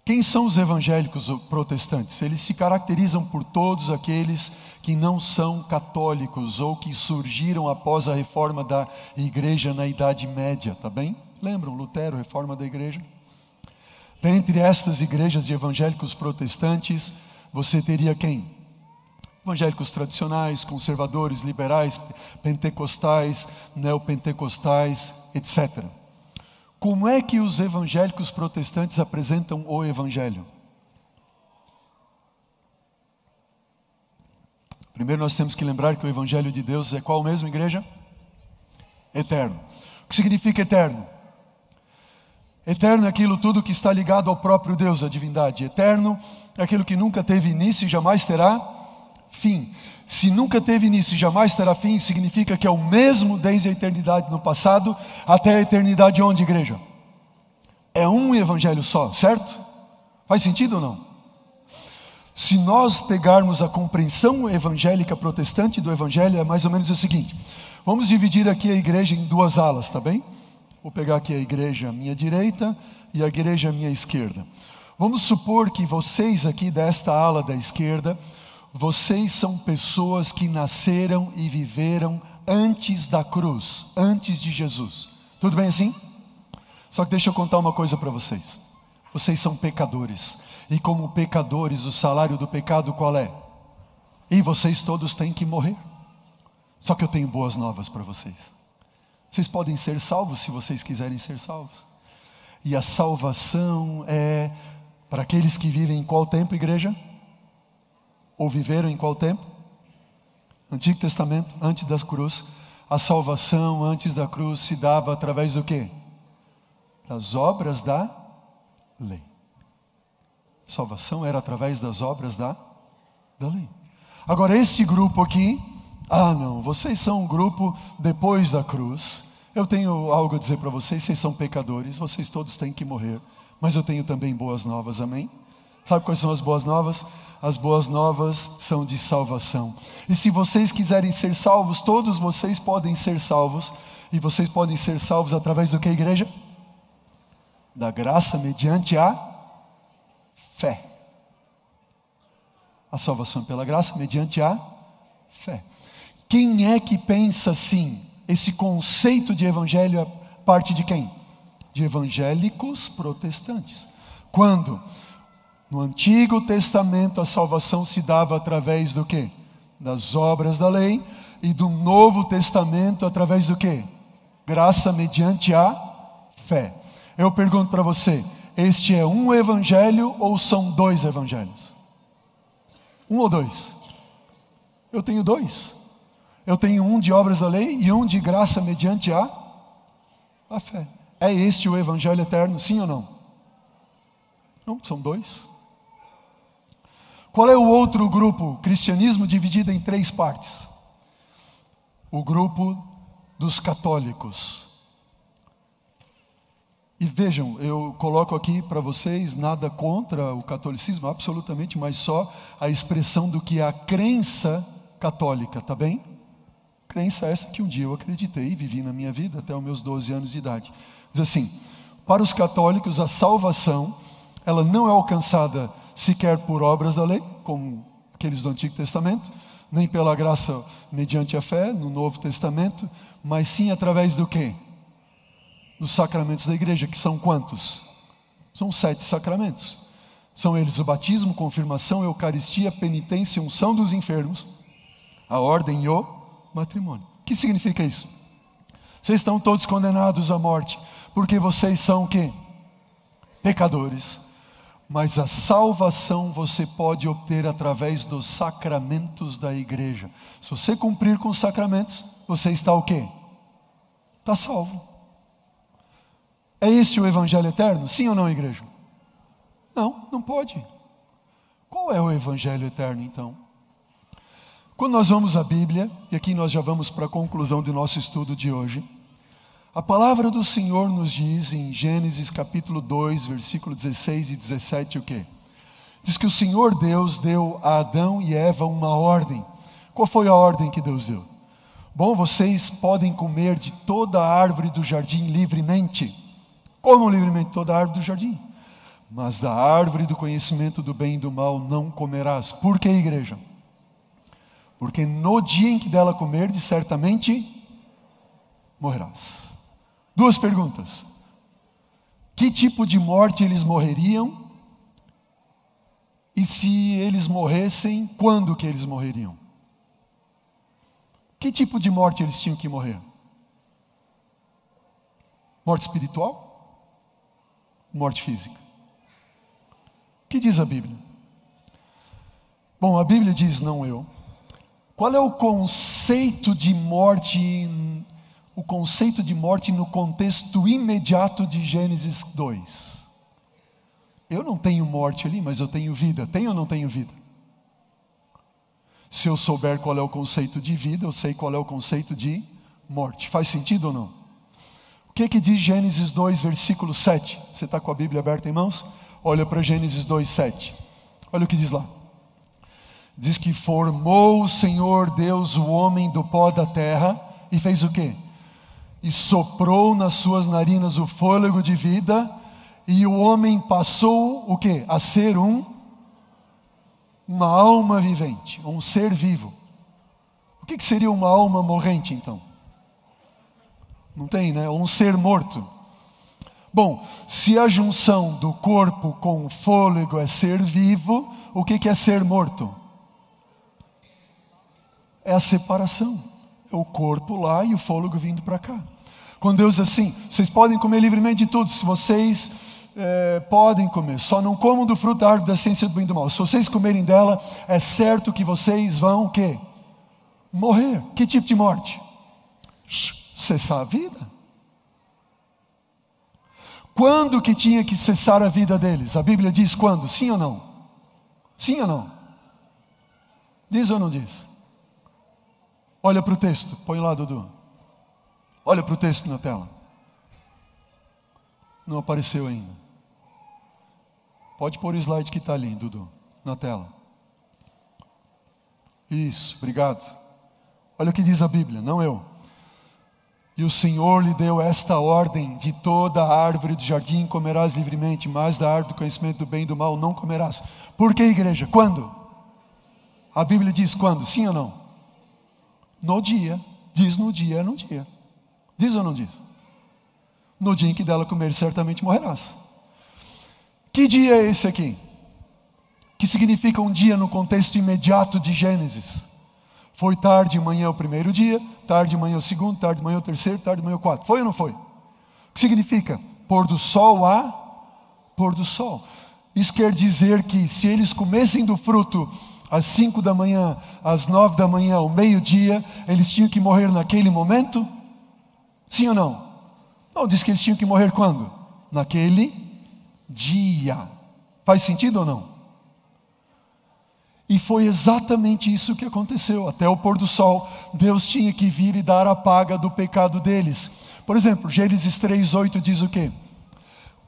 Quem são os evangélicos protestantes? Eles se caracterizam por todos aqueles que não são católicos ou que surgiram após a reforma da igreja na Idade Média, tá bem? Lembram Lutero, reforma da igreja? Dentre estas igrejas de evangélicos protestantes, você teria quem? Evangélicos tradicionais, conservadores, liberais, pentecostais, neopentecostais, etc. Como é que os evangélicos protestantes apresentam o evangelho? Primeiro nós temos que lembrar que o evangelho de Deus é qual mesmo, igreja? Eterno. O que significa eterno? Eterno é aquilo tudo que está ligado ao próprio Deus, a divindade. Eterno é aquilo que nunca teve início e jamais terá fim. Se nunca teve início e jamais terá fim, significa que é o mesmo desde a eternidade no passado até a eternidade onde, igreja? É um evangelho só, certo? Faz sentido ou não? Se nós pegarmos a compreensão evangélica protestante do evangelho, é mais ou menos o seguinte: vamos dividir aqui a igreja em duas alas, tá bem? Vou pegar aqui a igreja à minha direita e a igreja à minha esquerda. Vamos supor que vocês aqui desta ala da esquerda, vocês são pessoas que nasceram e viveram antes da cruz, antes de Jesus. Tudo bem assim? Só que deixa eu contar uma coisa para vocês. Vocês são pecadores. E como pecadores, o salário do pecado qual é? E vocês todos têm que morrer. Só que eu tenho boas novas para vocês. Vocês podem ser salvos se vocês quiserem ser salvos. E a salvação é para aqueles que vivem em qual tempo, igreja? Ou viveram em qual tempo? Antigo Testamento, antes da cruz. A salvação antes da cruz se dava através do quê? Das obras da lei. Salvação era através das obras da, da lei. Agora, este grupo aqui, ah, não, vocês são um grupo depois da cruz. Eu tenho algo a dizer para vocês: vocês são pecadores, vocês todos têm que morrer. Mas eu tenho também boas novas, amém? Sabe quais são as boas novas? As boas novas são de salvação. E se vocês quiserem ser salvos, todos vocês podem ser salvos. E vocês podem ser salvos através do que, igreja? Da graça mediante a fé. A salvação pela graça mediante a fé. Quem é que pensa assim? Esse conceito de evangelho é parte de quem? De evangélicos protestantes. Quando no Antigo Testamento a salvação se dava através do que? Das obras da lei e do Novo Testamento através do que? Graça mediante a fé. Eu pergunto para você, este é um evangelho ou são dois evangelhos? Um ou dois? Eu tenho dois. Eu tenho um de obras da lei e um de graça mediante a, a fé. É este o evangelho eterno, sim ou não? Não, são dois. Qual é o outro grupo? Cristianismo dividido em três partes. O grupo dos católicos. E vejam, eu coloco aqui para vocês nada contra o catolicismo, absolutamente, mas só a expressão do que é a crença católica, tá bem? Crença essa que um dia eu acreditei e vivi na minha vida até os meus 12 anos de idade. Diz assim: para os católicos, a salvação, ela não é alcançada sequer por obras da lei, como aqueles do Antigo Testamento, nem pela graça mediante a fé no Novo Testamento, mas sim através do quê? dos sacramentos da igreja, que são quantos? São sete sacramentos. São eles o batismo, confirmação, eucaristia, penitência, unção dos enfermos, a ordem e o matrimônio. O que significa isso? Vocês estão todos condenados à morte, porque vocês são o quê? Pecadores. Mas a salvação você pode obter através dos sacramentos da igreja. Se você cumprir com os sacramentos, você está o quê? Está salvo. É esse o Evangelho eterno? Sim ou não, igreja? Não, não pode. Qual é o Evangelho eterno então? Quando nós vamos à Bíblia, e aqui nós já vamos para a conclusão do nosso estudo de hoje, a palavra do Senhor nos diz em Gênesis capítulo 2, versículo 16 e 17 o quê? Diz que o Senhor Deus deu a Adão e Eva uma ordem. Qual foi a ordem que Deus deu? Bom, vocês podem comer de toda a árvore do jardim livremente, Comam livremente toda a árvore do jardim, mas da árvore do conhecimento do bem e do mal não comerás. Por que, igreja? Porque no dia em que dela comerdes, certamente morrerás. Duas perguntas. Que tipo de morte eles morreriam? E se eles morressem, quando que eles morreriam? Que tipo de morte eles tinham que morrer? Morte espiritual? morte física. O que diz a Bíblia? Bom, a Bíblia diz, não eu. Qual é o conceito de morte, o conceito de morte no contexto imediato de Gênesis 2? Eu não tenho morte ali, mas eu tenho vida. Tenho ou não tenho vida? Se eu souber qual é o conceito de vida, eu sei qual é o conceito de morte. Faz sentido ou não? O que, que diz Gênesis 2, versículo 7? Você está com a Bíblia aberta em mãos? Olha para Gênesis 2:7. Olha o que diz lá. Diz que formou o Senhor Deus o homem do pó da terra e fez o quê? E soprou nas suas narinas o fôlego de vida, e o homem passou o quê? A ser um uma alma vivente, um ser vivo. O que seria uma alma morrente então? Não tem, né? Um ser morto. Bom, se a junção do corpo com o fôlego é ser vivo, o que é ser morto? É a separação. É o corpo lá e o fôlego vindo para cá. Quando Deus diz assim, vocês podem comer livremente de tudo, se vocês é, podem comer, só não comam do fruto da árvore da ciência do bem e do mal. Se vocês comerem dela, é certo que vocês vão o quê? Morrer. Que tipo de morte? Cessar a vida. Quando que tinha que cessar a vida deles? A Bíblia diz quando? Sim ou não? Sim ou não? Diz ou não diz? Olha para o texto, põe lá, Dudu. Olha para o texto na tela. Não apareceu ainda. Pode pôr o slide que está ali, Dudu, na tela. Isso, obrigado. Olha o que diz a Bíblia, não eu. E o Senhor lhe deu esta ordem: de toda a árvore do jardim comerás livremente, mas da árvore do conhecimento do bem e do mal não comerás. Por que, igreja? Quando? A Bíblia diz quando? Sim ou não? No dia. Diz no dia, é no dia. Diz ou não diz? No dia em que dela comer, certamente morrerás. Que dia é esse aqui? Que significa um dia no contexto imediato de Gênesis? Foi tarde de manhã o primeiro dia, tarde de manhã o segundo, tarde de manhã o terceiro, tarde de manhã o quarto. Foi ou não foi? O que significa? Pôr do sol a pôr do sol. Isso quer dizer que se eles comessem do fruto às cinco da manhã, às nove da manhã, ao meio-dia, eles tinham que morrer naquele momento? Sim ou não? Não, diz que eles tinham que morrer quando? Naquele dia. Faz sentido ou não? E foi exatamente isso que aconteceu. Até o pôr do sol, Deus tinha que vir e dar a paga do pecado deles. Por exemplo, Gênesis 3:8 diz o quê?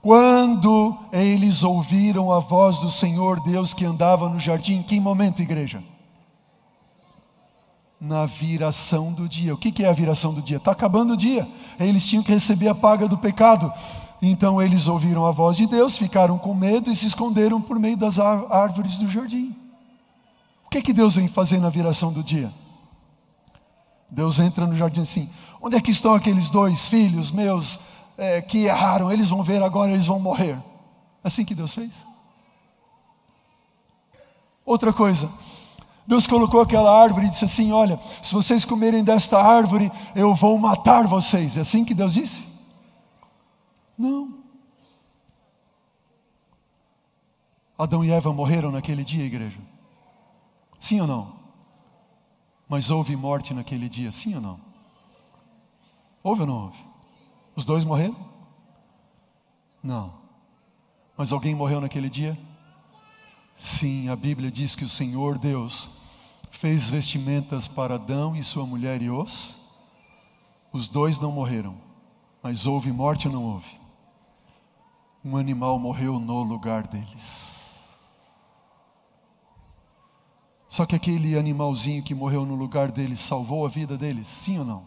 Quando eles ouviram a voz do Senhor Deus que andava no jardim, que momento, igreja? Na viração do dia. O que é a viração do dia? Está acabando o dia. Eles tinham que receber a paga do pecado. Então eles ouviram a voz de Deus, ficaram com medo e se esconderam por meio das árvores do jardim. O que é que Deus vem fazer na viração do dia? Deus entra no jardim assim: onde é que estão aqueles dois filhos meus é, que erraram? Eles vão ver agora, eles vão morrer. Assim que Deus fez. Outra coisa, Deus colocou aquela árvore e disse assim: Olha, se vocês comerem desta árvore, eu vou matar vocês. É assim que Deus disse? Não. Adão e Eva morreram naquele dia, igreja. Sim ou não? Mas houve morte naquele dia, sim ou não? Houve ou não houve? Os dois morreram? Não. Mas alguém morreu naquele dia? Sim, a Bíblia diz que o Senhor Deus fez vestimentas para Adão e sua mulher e os. Os dois não morreram, mas houve morte ou não houve? Um animal morreu no lugar deles. Só que aquele animalzinho que morreu no lugar deles salvou a vida deles, sim ou não?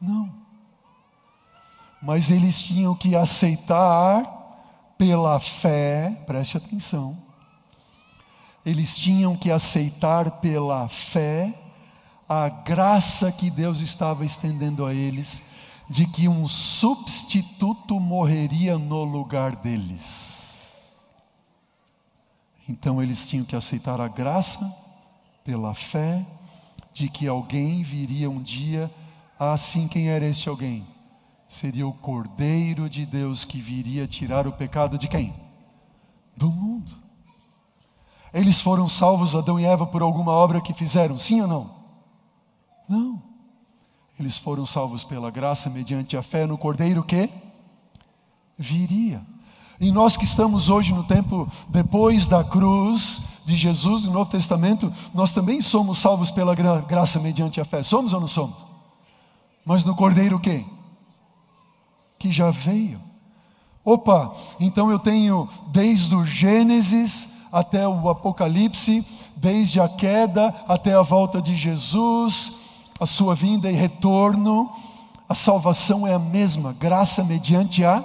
Não. Mas eles tinham que aceitar pela fé, preste atenção. Eles tinham que aceitar pela fé a graça que Deus estava estendendo a eles, de que um substituto morreria no lugar deles. Então eles tinham que aceitar a graça pela fé de que alguém viria um dia, assim quem era este alguém? Seria o Cordeiro de Deus que viria tirar o pecado de quem? Do mundo. Eles foram salvos, Adão e Eva, por alguma obra que fizeram, sim ou não? Não. Eles foram salvos pela graça mediante a fé no Cordeiro que viria. E nós que estamos hoje no tempo depois da cruz de Jesus, no Novo Testamento, nós também somos salvos pela gra graça mediante a fé. Somos ou não somos? Mas no Cordeiro quem? Que já veio. Opa, então eu tenho desde o Gênesis até o Apocalipse, desde a queda até a volta de Jesus, a sua vinda e retorno, a salvação é a mesma, graça mediante a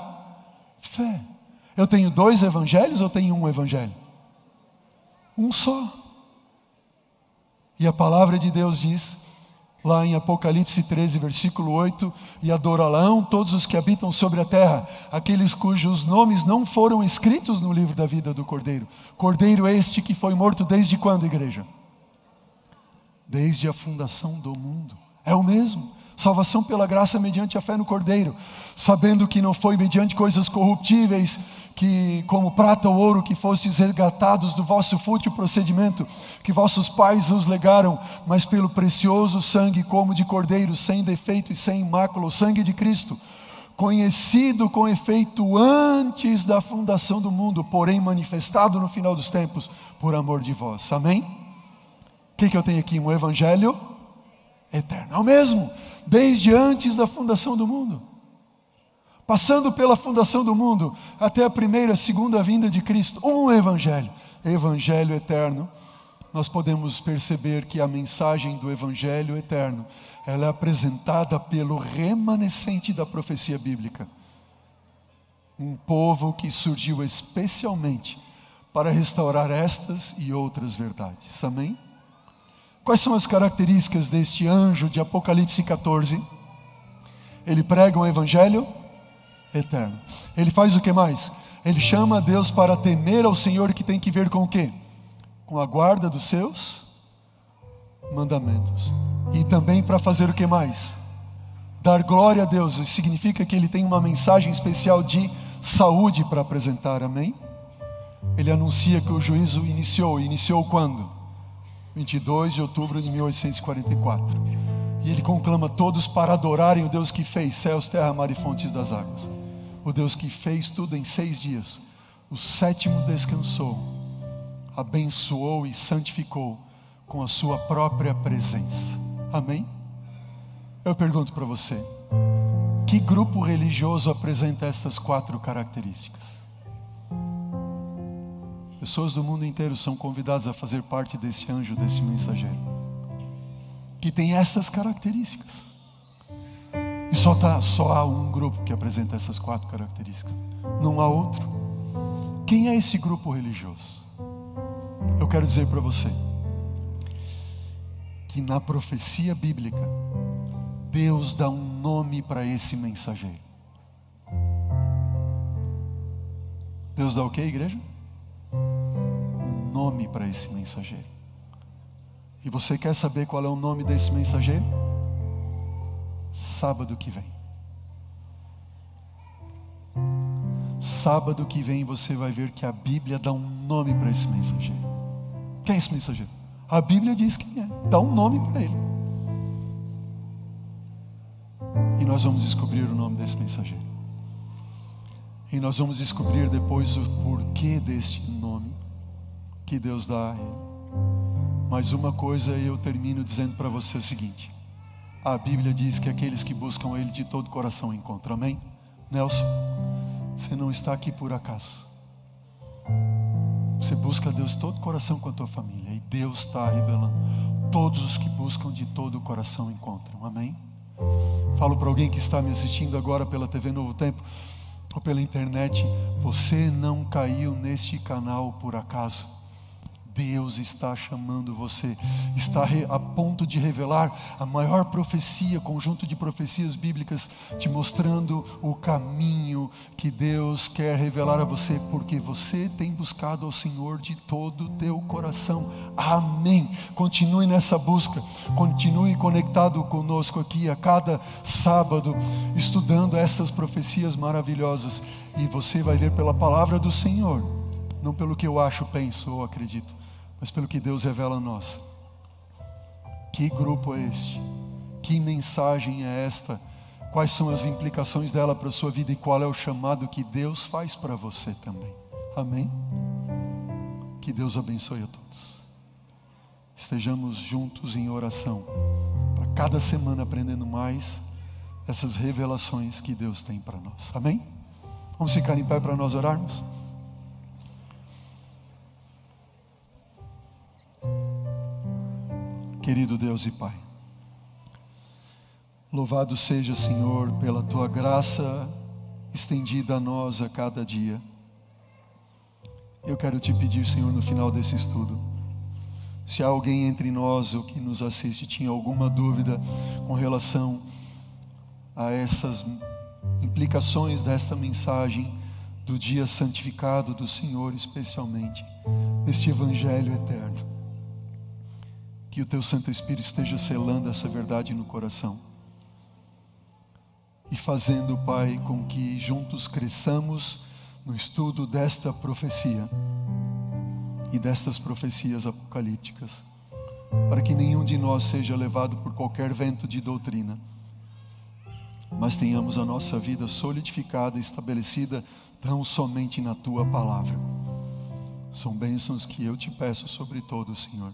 fé. Eu tenho dois evangelhos ou tenho um evangelho? Um só. E a palavra de Deus diz lá em Apocalipse 13, versículo 8: E adorarão todos os que habitam sobre a terra, aqueles cujos nomes não foram escritos no livro da vida do Cordeiro. Cordeiro este que foi morto desde quando, igreja? Desde a fundação do mundo. É o mesmo. Salvação pela graça mediante a fé no Cordeiro, sabendo que não foi mediante coisas corruptíveis, que como prata ou ouro que fostes resgatados do vosso fútil procedimento, que vossos pais os legaram, mas pelo precioso sangue como de Cordeiro, sem defeito e sem mácula, o sangue de Cristo, conhecido com efeito antes da fundação do mundo, porém manifestado no final dos tempos, por amor de vós. Amém? O que, que eu tenho aqui? Um evangelho eterno. É o mesmo, desde antes da fundação do mundo. Passando pela fundação do mundo até a primeira, segunda vinda de Cristo, um evangelho, evangelho eterno. Nós podemos perceber que a mensagem do evangelho eterno, ela é apresentada pelo remanescente da profecia bíblica. Um povo que surgiu especialmente para restaurar estas e outras verdades. Amém? Quais são as características deste anjo de Apocalipse 14? Ele prega um evangelho eterno. Ele faz o que mais? Ele chama a Deus para temer ao Senhor, que tem que ver com o quê? Com a guarda dos seus mandamentos. E também para fazer o que mais? Dar glória a Deus. Isso significa que ele tem uma mensagem especial de saúde para apresentar, amém? Ele anuncia que o juízo iniciou. Iniciou quando? 22 de outubro de 1844. E ele conclama todos para adorarem o Deus que fez céus, terra, mar e fontes das águas. O Deus que fez tudo em seis dias. O sétimo descansou, abençoou e santificou com a sua própria presença. Amém? Eu pergunto para você: que grupo religioso apresenta estas quatro características? Pessoas do mundo inteiro são convidadas a fazer parte desse anjo, desse mensageiro, que tem essas características. E só, tá, só há um grupo que apresenta essas quatro características, não há outro. Quem é esse grupo religioso? Eu quero dizer para você que na profecia bíblica, Deus dá um nome para esse mensageiro. Deus dá o que, igreja? Nome para esse mensageiro. E você quer saber qual é o nome desse mensageiro? Sábado que vem. Sábado que vem você vai ver que a Bíblia dá um nome para esse mensageiro. Quem é esse mensageiro? A Bíblia diz quem é, dá um nome para ele. E nós vamos descobrir o nome desse mensageiro. E nós vamos descobrir depois o porquê deste que Deus dá a ele. Mas uma coisa eu termino dizendo para você o seguinte: a Bíblia diz que aqueles que buscam Ele de todo o coração encontram, amém? Nelson, você não está aqui por acaso. Você busca Deus de todo o coração com a tua família, e Deus está revelando. Todos os que buscam de todo o coração encontram, amém? Falo para alguém que está me assistindo agora pela TV Novo Tempo ou pela internet: você não caiu neste canal por acaso. Deus está chamando você, está a ponto de revelar a maior profecia, conjunto de profecias bíblicas, te mostrando o caminho que Deus quer revelar a você, porque você tem buscado ao Senhor de todo o teu coração. Amém. Continue nessa busca, continue conectado conosco aqui a cada sábado, estudando essas profecias maravilhosas, e você vai ver pela palavra do Senhor, não pelo que eu acho, penso ou acredito mas pelo que Deus revela a nós. Que grupo é este? Que mensagem é esta? Quais são as implicações dela para a sua vida e qual é o chamado que Deus faz para você também? Amém? Que Deus abençoe a todos. Estejamos juntos em oração, para cada semana aprendendo mais essas revelações que Deus tem para nós. Amém? Vamos ficar em pé para nós orarmos? Querido Deus e Pai, louvado seja, Senhor, pela tua graça estendida a nós a cada dia. Eu quero te pedir, Senhor, no final desse estudo, se alguém entre nós ou que nos assiste tinha alguma dúvida com relação a essas implicações desta mensagem do dia santificado do Senhor, especialmente, deste Evangelho eterno. Que o Teu Santo Espírito esteja selando essa verdade no coração e fazendo, Pai, com que juntos cresçamos no estudo desta profecia e destas profecias apocalípticas, para que nenhum de nós seja levado por qualquer vento de doutrina mas tenhamos a nossa vida solidificada e estabelecida tão somente na tua palavra. São bênçãos que eu te peço sobre todos, Senhor.